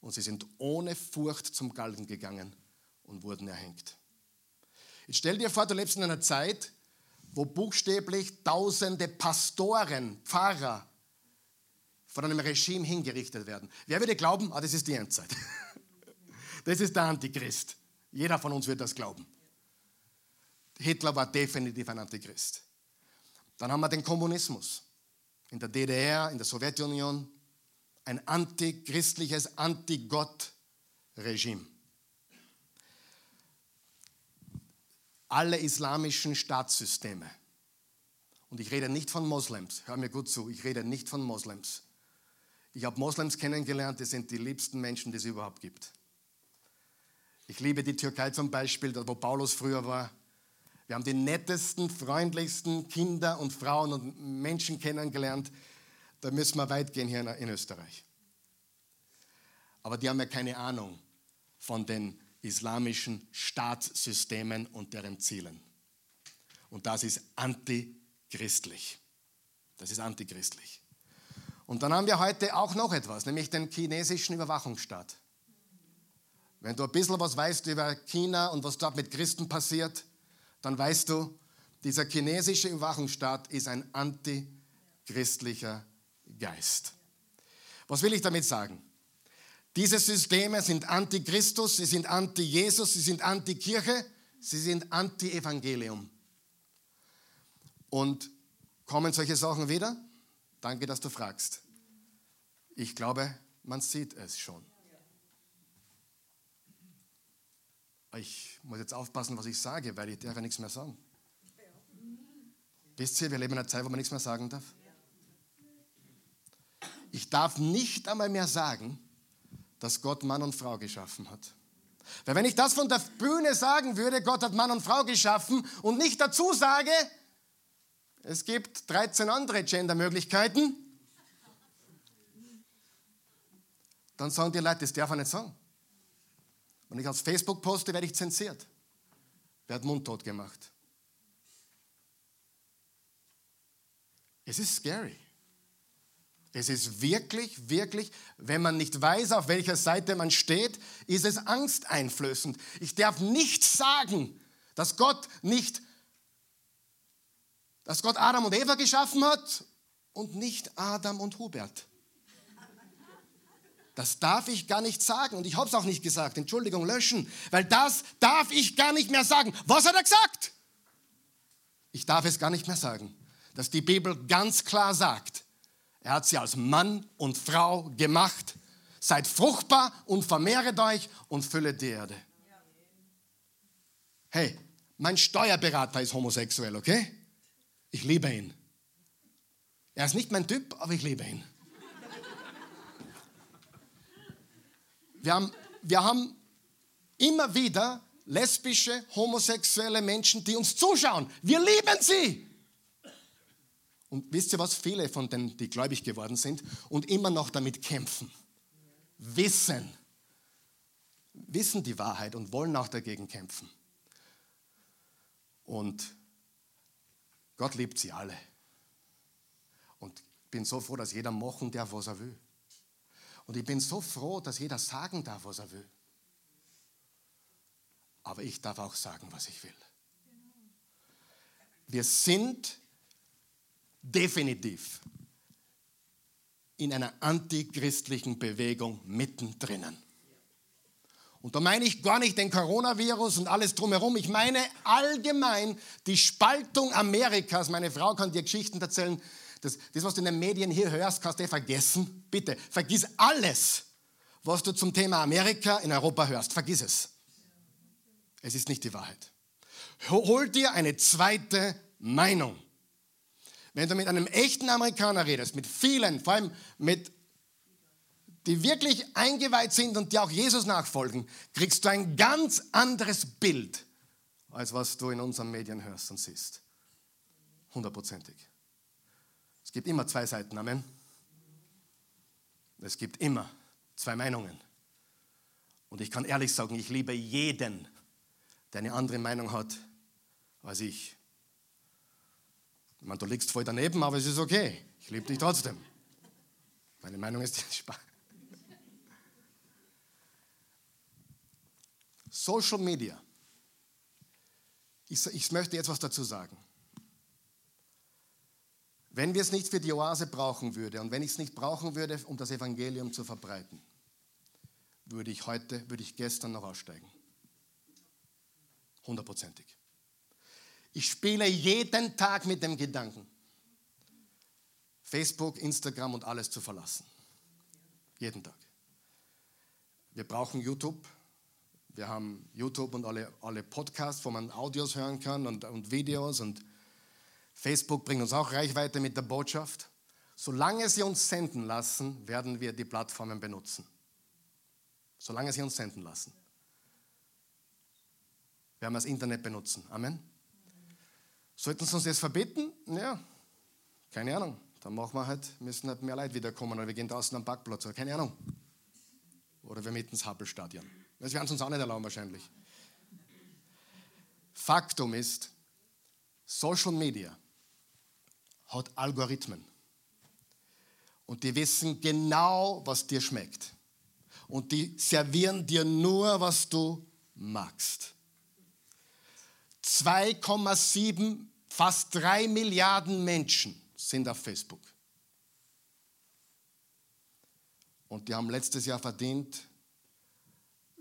Und sie sind ohne Furcht zum Galgen gegangen und wurden erhängt. Jetzt stell dir vor, du lebst in einer Zeit, wo buchstäblich tausende Pastoren, Pfarrer von einem Regime hingerichtet werden. Wer würde glauben, ah, das ist die Endzeit? Das ist der Antichrist. Jeder von uns wird das glauben. Hitler war definitiv ein Antichrist. Dann haben wir den Kommunismus. In der DDR, in der Sowjetunion, ein antichristliches, anti-Gott-Regime. alle islamischen Staatssysteme. Und ich rede nicht von Moslems, hör mir gut zu, ich rede nicht von Moslems. Ich habe Moslems kennengelernt, die sind die liebsten Menschen, die es überhaupt gibt. Ich liebe die Türkei zum Beispiel, wo Paulus früher war. Wir haben die nettesten, freundlichsten Kinder und Frauen und Menschen kennengelernt. Da müssen wir weit gehen hier in Österreich. Aber die haben ja keine Ahnung von den islamischen Staatssystemen und deren Zielen. Und das ist antichristlich. Das ist antichristlich. Und dann haben wir heute auch noch etwas, nämlich den chinesischen Überwachungsstaat. Wenn du ein bisschen was weißt über China und was dort mit Christen passiert, dann weißt du, dieser chinesische Überwachungsstaat ist ein antichristlicher Geist. Was will ich damit sagen? Diese Systeme sind anti-Christus, sie sind anti-Jesus, sie sind anti-Kirche, sie sind anti-Evangelium. Und kommen solche Sachen wieder? Danke, dass du fragst. Ich glaube, man sieht es schon. Ich muss jetzt aufpassen, was ich sage, weil ich darf ja nichts mehr sagen. Wisst ihr, wir leben in einer Zeit, wo man nichts mehr sagen darf. Ich darf nicht einmal mehr sagen, dass Gott Mann und Frau geschaffen hat. Weil wenn ich das von der Bühne sagen würde, Gott hat Mann und Frau geschaffen und nicht dazu sage, es gibt 13 andere Gender-Möglichkeiten, dann sagen die Leute, das darf er nicht sagen. Wenn ich auf Facebook poste, werde ich zensiert. Werde mundtot gemacht. Es ist scary. Es ist wirklich, wirklich, wenn man nicht weiß, auf welcher Seite man steht, ist es angsteinflößend. Ich darf nicht sagen, dass Gott nicht, dass Gott Adam und Eva geschaffen hat und nicht Adam und Hubert. Das darf ich gar nicht sagen und ich habe es auch nicht gesagt. Entschuldigung, löschen, weil das darf ich gar nicht mehr sagen. Was hat er gesagt? Ich darf es gar nicht mehr sagen, dass die Bibel ganz klar sagt, er hat sie als Mann und Frau gemacht. Seid fruchtbar und vermehret euch und füllet die Erde. Hey, mein Steuerberater ist homosexuell, okay? Ich liebe ihn. Er ist nicht mein Typ, aber ich liebe ihn. Wir haben, wir haben immer wieder lesbische, homosexuelle Menschen, die uns zuschauen. Wir lieben sie. Und wisst ihr was? Viele von denen, die gläubig geworden sind und immer noch damit kämpfen, wissen, wissen die Wahrheit und wollen auch dagegen kämpfen. Und Gott liebt sie alle. Und ich bin so froh, dass jeder machen darf, was er will. Und ich bin so froh, dass jeder sagen darf, was er will. Aber ich darf auch sagen, was ich will. Wir sind definitiv in einer antichristlichen Bewegung mittendrin. Und da meine ich gar nicht den Coronavirus und alles drumherum. Ich meine allgemein die Spaltung Amerikas. Meine Frau kann dir Geschichten erzählen. Das, das, was du in den Medien hier hörst, kannst du vergessen. Bitte, vergiss alles, was du zum Thema Amerika in Europa hörst. Vergiss es. Es ist nicht die Wahrheit. Hol dir eine zweite Meinung. Wenn du mit einem echten Amerikaner redest, mit vielen, vor allem mit, die wirklich eingeweiht sind und die auch Jesus nachfolgen, kriegst du ein ganz anderes Bild, als was du in unseren Medien hörst und siehst. Hundertprozentig. Es gibt immer zwei Seiten, Amen. Es gibt immer zwei Meinungen. Und ich kann ehrlich sagen, ich liebe jeden, der eine andere Meinung hat als ich. Ich du liegst voll daneben, aber es ist okay. Ich liebe dich trotzdem. Meine Meinung ist Social Media. Ich, ich möchte jetzt was dazu sagen. Wenn wir es nicht für die Oase brauchen würde und wenn ich es nicht brauchen würde, um das Evangelium zu verbreiten, würde ich heute, würde ich gestern noch aussteigen. Hundertprozentig. Ich spiele jeden Tag mit dem Gedanken, Facebook, Instagram und alles zu verlassen. Jeden Tag. Wir brauchen YouTube. Wir haben YouTube und alle, alle Podcasts, wo man Audios hören kann und, und Videos. Und Facebook bringt uns auch Reichweite mit der Botschaft. Solange sie uns senden lassen, werden wir die Plattformen benutzen. Solange sie uns senden lassen. werden Wir das Internet benutzen. Amen. Sollten sie uns das verbieten? Ja, keine Ahnung. Dann machen wir halt, müssen halt mehr Leute wiederkommen oder wir gehen draußen am Parkplatz oder keine Ahnung. Oder wir mieten ins Happelstadion. Das werden sie uns auch nicht erlauben wahrscheinlich. Faktum ist, Social Media hat Algorithmen. Und die wissen genau, was dir schmeckt. Und die servieren dir nur, was du magst. 2,7 Fast drei Milliarden Menschen sind auf Facebook. Und die haben letztes Jahr verdient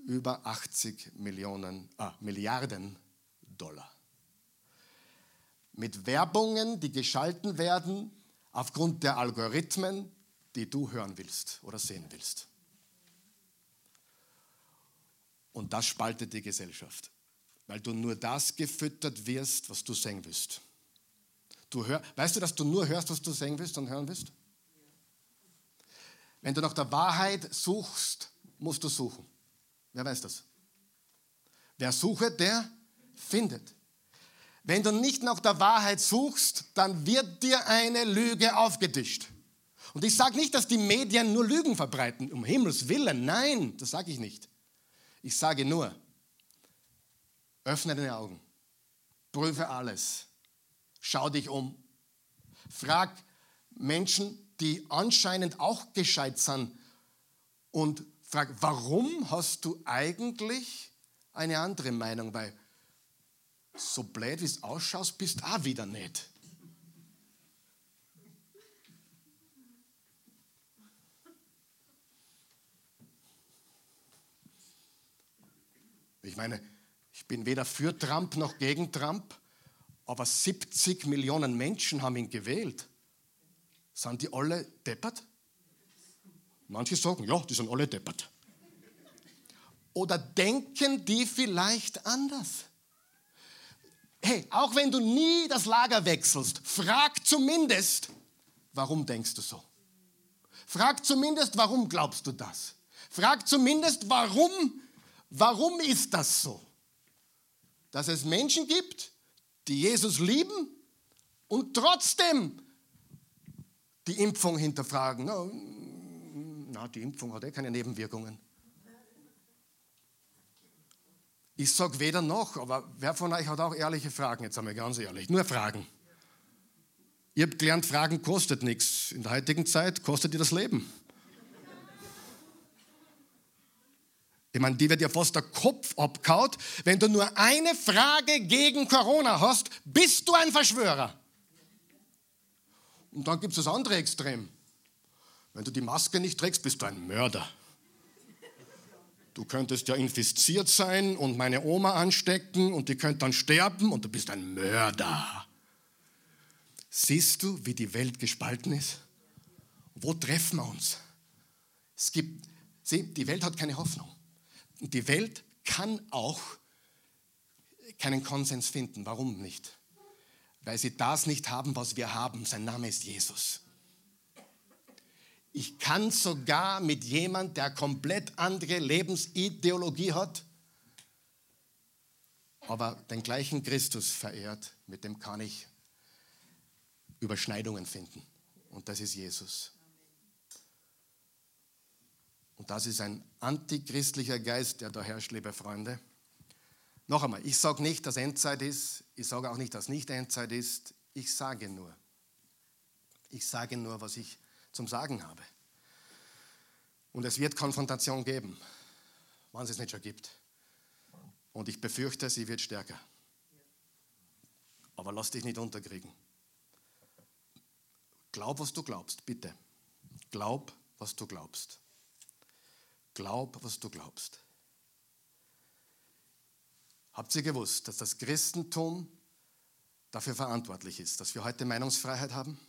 über 80 Millionen, ah, Milliarden Dollar. Mit Werbungen, die geschalten werden aufgrund der Algorithmen, die du hören willst oder sehen willst. Und das spaltet die Gesellschaft weil du nur das gefüttert wirst, was du sehen willst. Du hör, weißt du, dass du nur hörst, was du sehen willst und hören willst? Wenn du nach der Wahrheit suchst, musst du suchen. Wer weiß das? Wer sucht, der findet. Wenn du nicht nach der Wahrheit suchst, dann wird dir eine Lüge aufgetischt. Und ich sage nicht, dass die Medien nur Lügen verbreiten, um Himmels Willen. Nein, das sage ich nicht. Ich sage nur, Öffne deine Augen. Prüfe alles. Schau dich um. Frag Menschen, die anscheinend auch gescheit sind und frag, warum hast du eigentlich eine andere Meinung? Weil so blöd wie es ausschaust, bist auch wieder nicht. Ich meine, ich bin weder für Trump noch gegen Trump, aber 70 Millionen Menschen haben ihn gewählt. Sind die alle deppert? Manche sagen, ja, die sind alle deppert. Oder denken die vielleicht anders? Hey, auch wenn du nie das Lager wechselst, frag zumindest, warum denkst du so? Frag zumindest, warum glaubst du das? Frag zumindest, warum, warum ist das so? Dass es Menschen gibt, die Jesus lieben und trotzdem die Impfung hinterfragen. Na, na, die Impfung hat eh keine Nebenwirkungen. Ich sage weder noch, aber wer von euch hat auch ehrliche Fragen? Jetzt einmal ganz ehrlich, nur Fragen. Ihr habt gelernt, Fragen kostet nichts. In der heutigen Zeit kostet dir das Leben. Ich meine, die wird dir fast der Kopf abkaut. Wenn du nur eine Frage gegen Corona hast, bist du ein Verschwörer. Und dann gibt es das andere Extrem. Wenn du die Maske nicht trägst, bist du ein Mörder. Du könntest ja infiziert sein und meine Oma anstecken und die könnte dann sterben und du bist ein Mörder. Siehst du, wie die Welt gespalten ist? Wo treffen wir uns? Es gibt, sieh, die Welt hat keine Hoffnung. Die Welt kann auch keinen Konsens finden. Warum nicht? Weil sie das nicht haben, was wir haben. Sein Name ist Jesus. Ich kann sogar mit jemand, der komplett andere Lebensideologie hat, aber den gleichen Christus verehrt, mit dem kann ich Überschneidungen finden. Und das ist Jesus. Und das ist ein antichristlicher Geist, der da herrscht, liebe Freunde. Noch einmal, ich sage nicht, dass Endzeit ist. Ich sage auch nicht, dass nicht Endzeit ist. Ich sage nur. Ich sage nur, was ich zum Sagen habe. Und es wird Konfrontation geben, wann es es nicht schon gibt. Und ich befürchte, sie wird stärker. Aber lass dich nicht unterkriegen. Glaub, was du glaubst, bitte. Glaub, was du glaubst. Glaub, was du glaubst. Habt ihr gewusst, dass das Christentum dafür verantwortlich ist, dass wir heute Meinungsfreiheit haben?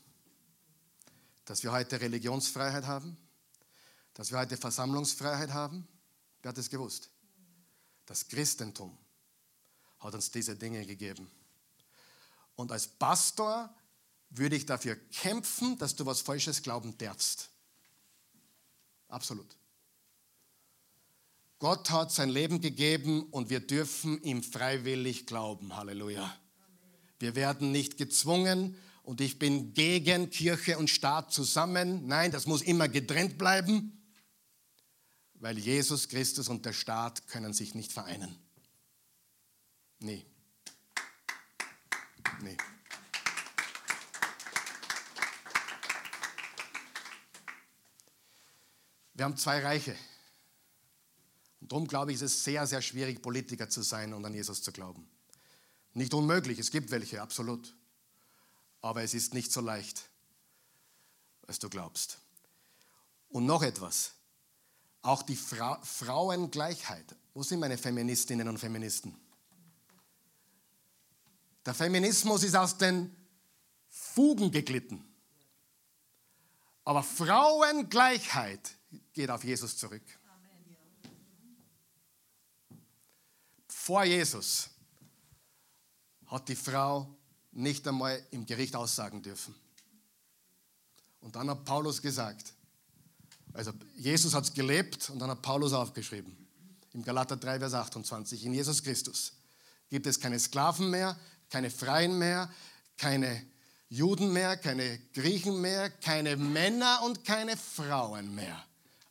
Dass wir heute Religionsfreiheit haben? Dass wir heute Versammlungsfreiheit haben? Wer hat es gewusst? Das Christentum hat uns diese Dinge gegeben. Und als Pastor würde ich dafür kämpfen, dass du was Falsches glauben darfst. Absolut. Gott hat sein Leben gegeben und wir dürfen ihm freiwillig glauben. Halleluja. Wir werden nicht gezwungen und ich bin gegen Kirche und Staat zusammen. Nein, das muss immer getrennt bleiben, weil Jesus Christus und der Staat können sich nicht vereinen. Nee. Nee. Wir haben zwei Reiche. Und darum glaube ich, ist es sehr, sehr schwierig, Politiker zu sein und an Jesus zu glauben. Nicht unmöglich, es gibt welche, absolut. Aber es ist nicht so leicht, als du glaubst. Und noch etwas. Auch die Fra Frauengleichheit. Wo sind meine Feministinnen und Feministen? Der Feminismus ist aus den Fugen geglitten. Aber Frauengleichheit geht auf Jesus zurück. Vor Jesus hat die Frau nicht einmal im Gericht aussagen dürfen. Und dann hat Paulus gesagt, also Jesus hat es gelebt und dann hat Paulus aufgeschrieben, im Galater 3, Vers 28, in Jesus Christus gibt es keine Sklaven mehr, keine Freien mehr, keine Juden mehr, keine Griechen mehr, keine Männer und keine Frauen mehr.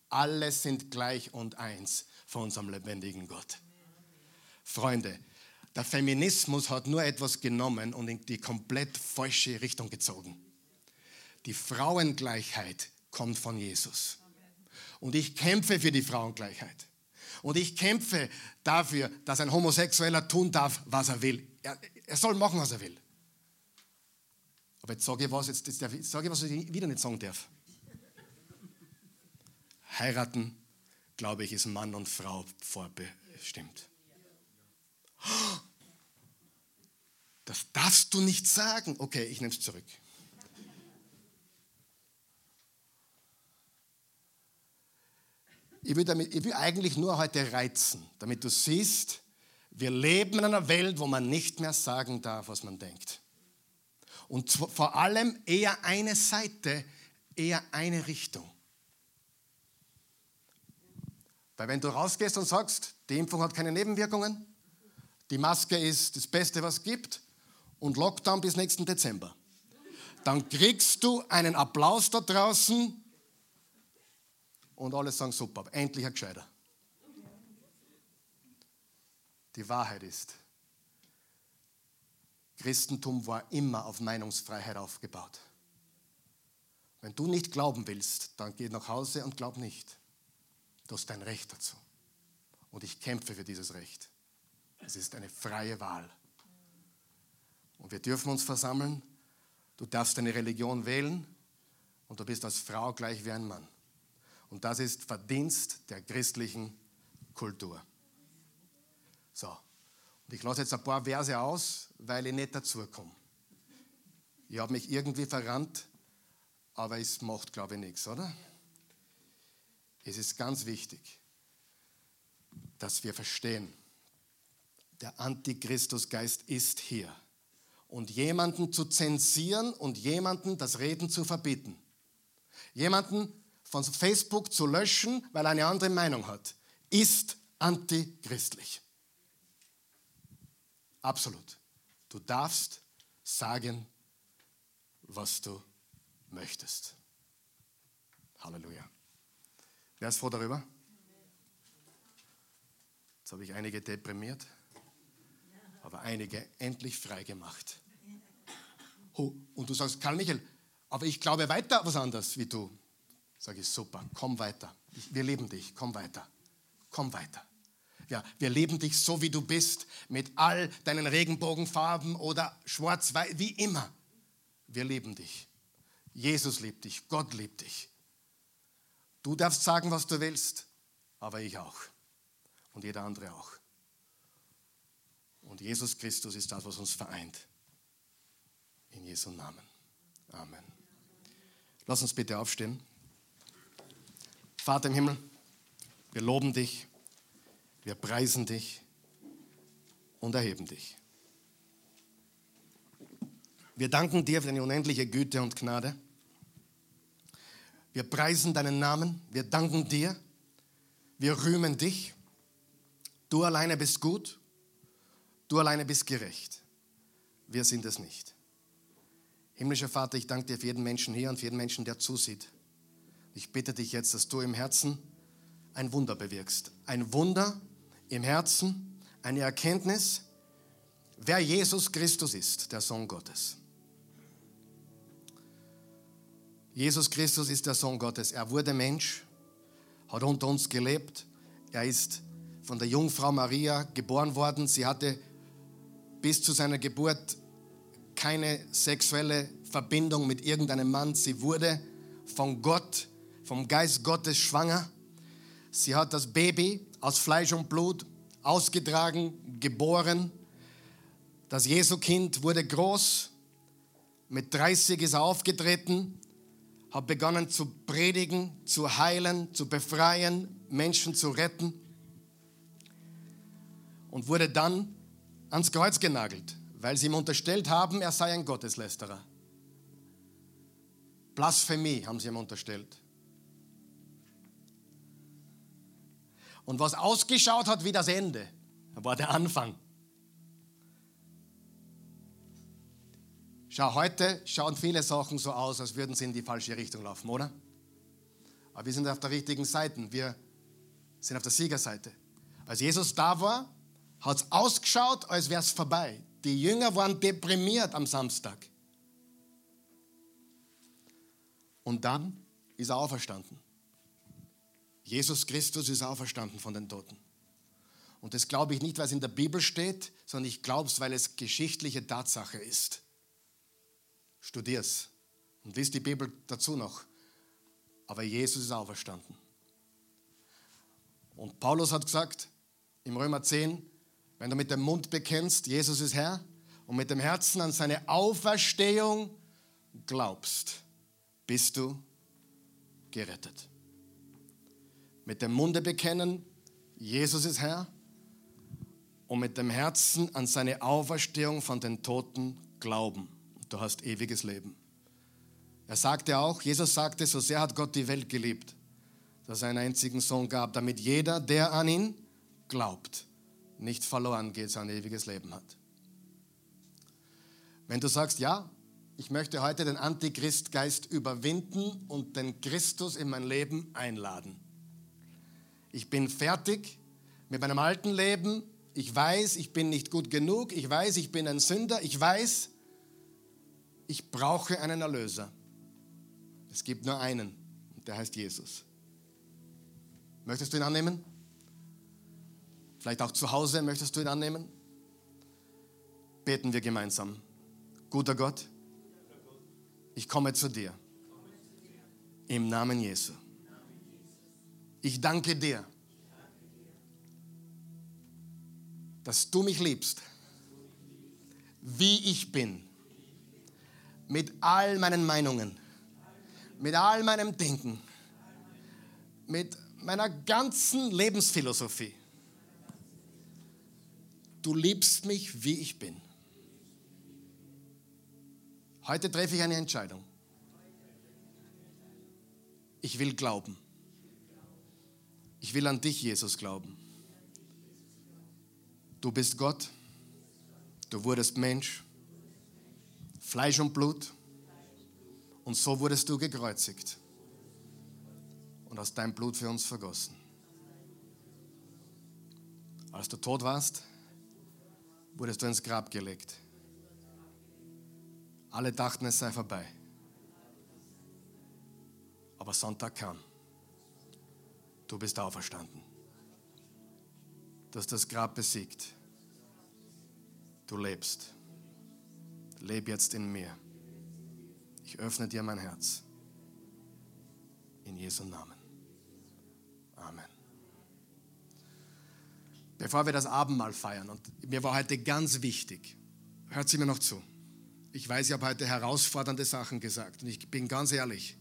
Alle sind gleich und eins vor unserem lebendigen Gott. Freunde, der Feminismus hat nur etwas genommen und in die komplett falsche Richtung gezogen. Die Frauengleichheit kommt von Jesus. Und ich kämpfe für die Frauengleichheit. Und ich kämpfe dafür, dass ein Homosexueller tun darf, was er will. Er, er soll machen, was er will. Aber jetzt sage ich was, jetzt, jetzt ich, sage ich, was ich wieder nicht sagen darf. Heiraten, glaube ich, ist Mann und Frau vorbestimmt. Das darfst du nicht sagen. Okay, ich nehme es zurück. Ich will, damit, ich will eigentlich nur heute reizen, damit du siehst, wir leben in einer Welt, wo man nicht mehr sagen darf, was man denkt. Und vor allem eher eine Seite, eher eine Richtung. Weil wenn du rausgehst und sagst, die Impfung hat keine Nebenwirkungen, die Maske ist das Beste, was es gibt und Lockdown bis nächsten Dezember, dann kriegst du einen Applaus da draußen und alle sagen super, endlich ein Gescheiter. Die Wahrheit ist, Christentum war immer auf Meinungsfreiheit aufgebaut. Wenn du nicht glauben willst, dann geh nach Hause und glaub nicht. Du hast dein Recht dazu. Und ich kämpfe für dieses Recht. Es ist eine freie Wahl. Und wir dürfen uns versammeln. Du darfst deine Religion wählen und du bist als Frau gleich wie ein Mann. Und das ist Verdienst der christlichen Kultur. So, und ich lasse jetzt ein paar Verse aus, weil ich nicht dazu komme. Ich habe mich irgendwie verrannt, aber es macht, glaube ich, nichts, oder? Es ist ganz wichtig, dass wir verstehen, der Antichristusgeist ist hier. Und jemanden zu zensieren und jemanden das Reden zu verbieten. Jemanden von Facebook zu löschen, weil er eine andere Meinung hat, ist antichristlich. Absolut. Du darfst sagen, was du möchtest. Halleluja. Wer ist froh darüber? Jetzt habe ich einige deprimiert, aber einige endlich frei gemacht. Und du sagst, Karl Michael, aber ich glaube weiter was anderes wie du. Sage ich, super, komm weiter. Wir lieben dich, komm weiter. Komm weiter. Ja, wir lieben dich so, wie du bist, mit all deinen Regenbogenfarben oder schwarz-weiß, wie immer. Wir lieben dich. Jesus liebt dich, Gott liebt dich. Du darfst sagen, was du willst, aber ich auch. Und jeder andere auch. Und Jesus Christus ist das, was uns vereint. In Jesu Namen. Amen. Lass uns bitte aufstehen. Vater im Himmel, wir loben dich, wir preisen dich und erheben dich. Wir danken dir für deine unendliche Güte und Gnade. Wir preisen deinen Namen, wir danken dir, wir rühmen dich. Du alleine bist gut, du alleine bist gerecht. Wir sind es nicht. Himmlischer Vater, ich danke dir für jeden Menschen hier und für jeden Menschen, der zusieht. Ich bitte dich jetzt, dass du im Herzen ein Wunder bewirkst. Ein Wunder im Herzen, eine Erkenntnis, wer Jesus Christus ist, der Sohn Gottes. Jesus Christus ist der Sohn Gottes. Er wurde Mensch, hat unter uns gelebt. Er ist von der Jungfrau Maria geboren worden. Sie hatte bis zu seiner Geburt keine sexuelle Verbindung mit irgendeinem Mann. Sie wurde von Gott vom Geist Gottes schwanger. Sie hat das Baby aus Fleisch und Blut ausgetragen, geboren. Das Jesu-Kind wurde groß. Mit 30 ist er aufgetreten, hat begonnen zu predigen, zu heilen, zu befreien, Menschen zu retten und wurde dann ans Kreuz genagelt, weil sie ihm unterstellt haben, er sei ein Gotteslästerer. Blasphemie haben sie ihm unterstellt. Und was ausgeschaut hat wie das Ende, war der Anfang. Schau, heute schauen viele Sachen so aus, als würden sie in die falsche Richtung laufen, oder? Aber wir sind auf der richtigen Seite. Wir sind auf der Siegerseite. Als Jesus da war, hat es ausgeschaut, als wäre es vorbei. Die Jünger waren deprimiert am Samstag. Und dann ist er auferstanden. Jesus Christus ist auferstanden von den Toten. Und das glaube ich nicht, weil es in der Bibel steht, sondern ich glaube es, weil es geschichtliche Tatsache ist. Studier's und lies die Bibel dazu noch. Aber Jesus ist auferstanden. Und Paulus hat gesagt im Römer 10, wenn du mit dem Mund bekennst, Jesus ist Herr, und mit dem Herzen an seine Auferstehung glaubst, bist du gerettet mit dem Munde bekennen, Jesus ist Herr, und mit dem Herzen an seine Auferstehung von den Toten glauben. du hast ewiges Leben. Er sagte auch, Jesus sagte, so sehr hat Gott die Welt geliebt, dass er einen einzigen Sohn gab, damit jeder, der an ihn glaubt, nicht verloren geht, sondern ewiges Leben hat. Wenn du sagst, ja, ich möchte heute den Antichristgeist überwinden und den Christus in mein Leben einladen. Ich bin fertig mit meinem alten Leben. Ich weiß, ich bin nicht gut genug. Ich weiß, ich bin ein Sünder. Ich weiß, ich brauche einen Erlöser. Es gibt nur einen und der heißt Jesus. Möchtest du ihn annehmen? Vielleicht auch zu Hause möchtest du ihn annehmen? Beten wir gemeinsam. Guter Gott, ich komme zu dir. Im Namen Jesu. Ich danke dir, dass du mich liebst, wie ich bin, mit all meinen Meinungen, mit all meinem Denken, mit meiner ganzen Lebensphilosophie. Du liebst mich, wie ich bin. Heute treffe ich eine Entscheidung. Ich will glauben. Ich will an dich, Jesus, glauben. Du bist Gott. Du wurdest Mensch. Fleisch und Blut. Und so wurdest du gekreuzigt und hast dein Blut für uns vergossen. Als du tot warst, wurdest du ins Grab gelegt. Alle dachten, es sei vorbei. Aber Sonntag kam. Du bist auferstanden. Du hast das Grab besiegt. Du lebst. Leb jetzt in mir. Ich öffne dir mein Herz. In Jesu Namen. Bevor wir das Abendmahl feiern, und mir war heute ganz wichtig, hört sie mir noch zu. Ich weiß, ich habe heute herausfordernde Sachen gesagt und ich bin ganz ehrlich.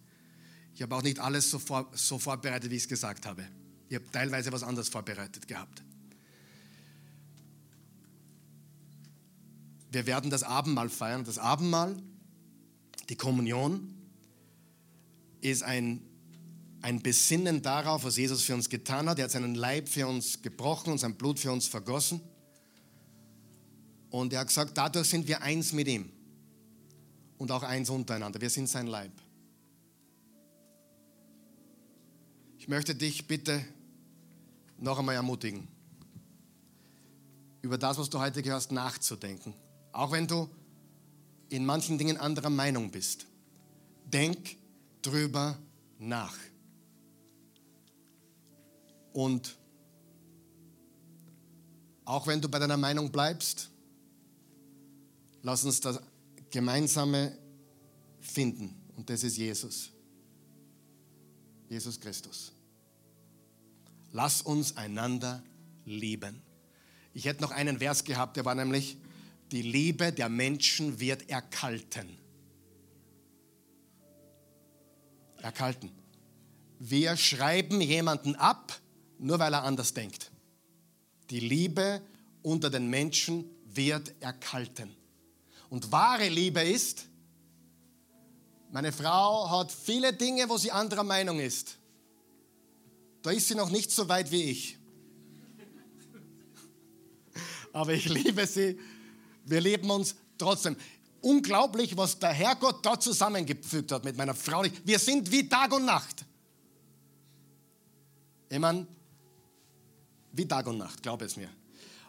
Ich habe auch nicht alles so, vor, so vorbereitet, wie ich es gesagt habe. Ich habe teilweise was anderes vorbereitet gehabt. Wir werden das Abendmahl feiern. Das Abendmahl, die Kommunion, ist ein, ein Besinnen darauf, was Jesus für uns getan hat. Er hat seinen Leib für uns gebrochen und sein Blut für uns vergossen. Und er hat gesagt, dadurch sind wir eins mit ihm und auch eins untereinander. Wir sind sein Leib. Ich möchte dich bitte noch einmal ermutigen, über das, was du heute gehörst, nachzudenken. Auch wenn du in manchen Dingen anderer Meinung bist. Denk drüber nach. Und auch wenn du bei deiner Meinung bleibst, lass uns das gemeinsame finden. Und das ist Jesus. Jesus Christus. Lass uns einander lieben. Ich hätte noch einen Vers gehabt, der war nämlich, die Liebe der Menschen wird erkalten. Erkalten. Wir schreiben jemanden ab, nur weil er anders denkt. Die Liebe unter den Menschen wird erkalten. Und wahre Liebe ist, meine Frau hat viele Dinge, wo sie anderer Meinung ist. Da ist sie noch nicht so weit wie ich. Aber ich liebe sie. Wir lieben uns trotzdem. Unglaublich, was der Herrgott da zusammengefügt hat mit meiner Frau. Wir sind wie Tag und Nacht. Ich meine, wie Tag und Nacht, glaube es mir.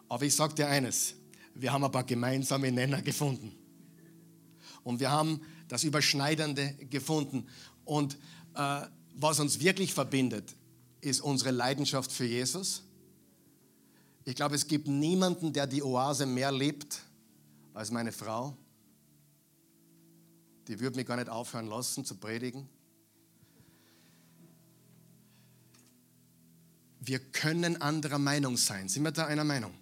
Aber ich sage dir eines, wir haben ein paar gemeinsame Nenner gefunden. Und wir haben das Überschneidende gefunden. Und äh, was uns wirklich verbindet, ist unsere Leidenschaft für Jesus. Ich glaube, es gibt niemanden, der die Oase mehr liebt als meine Frau. Die würde mich gar nicht aufhören lassen zu predigen. Wir können anderer Meinung sein. Sind wir da einer Meinung?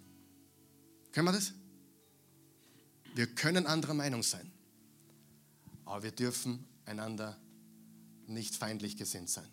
Können wir das? Wir können anderer Meinung sein, aber wir dürfen einander nicht feindlich gesinnt sein.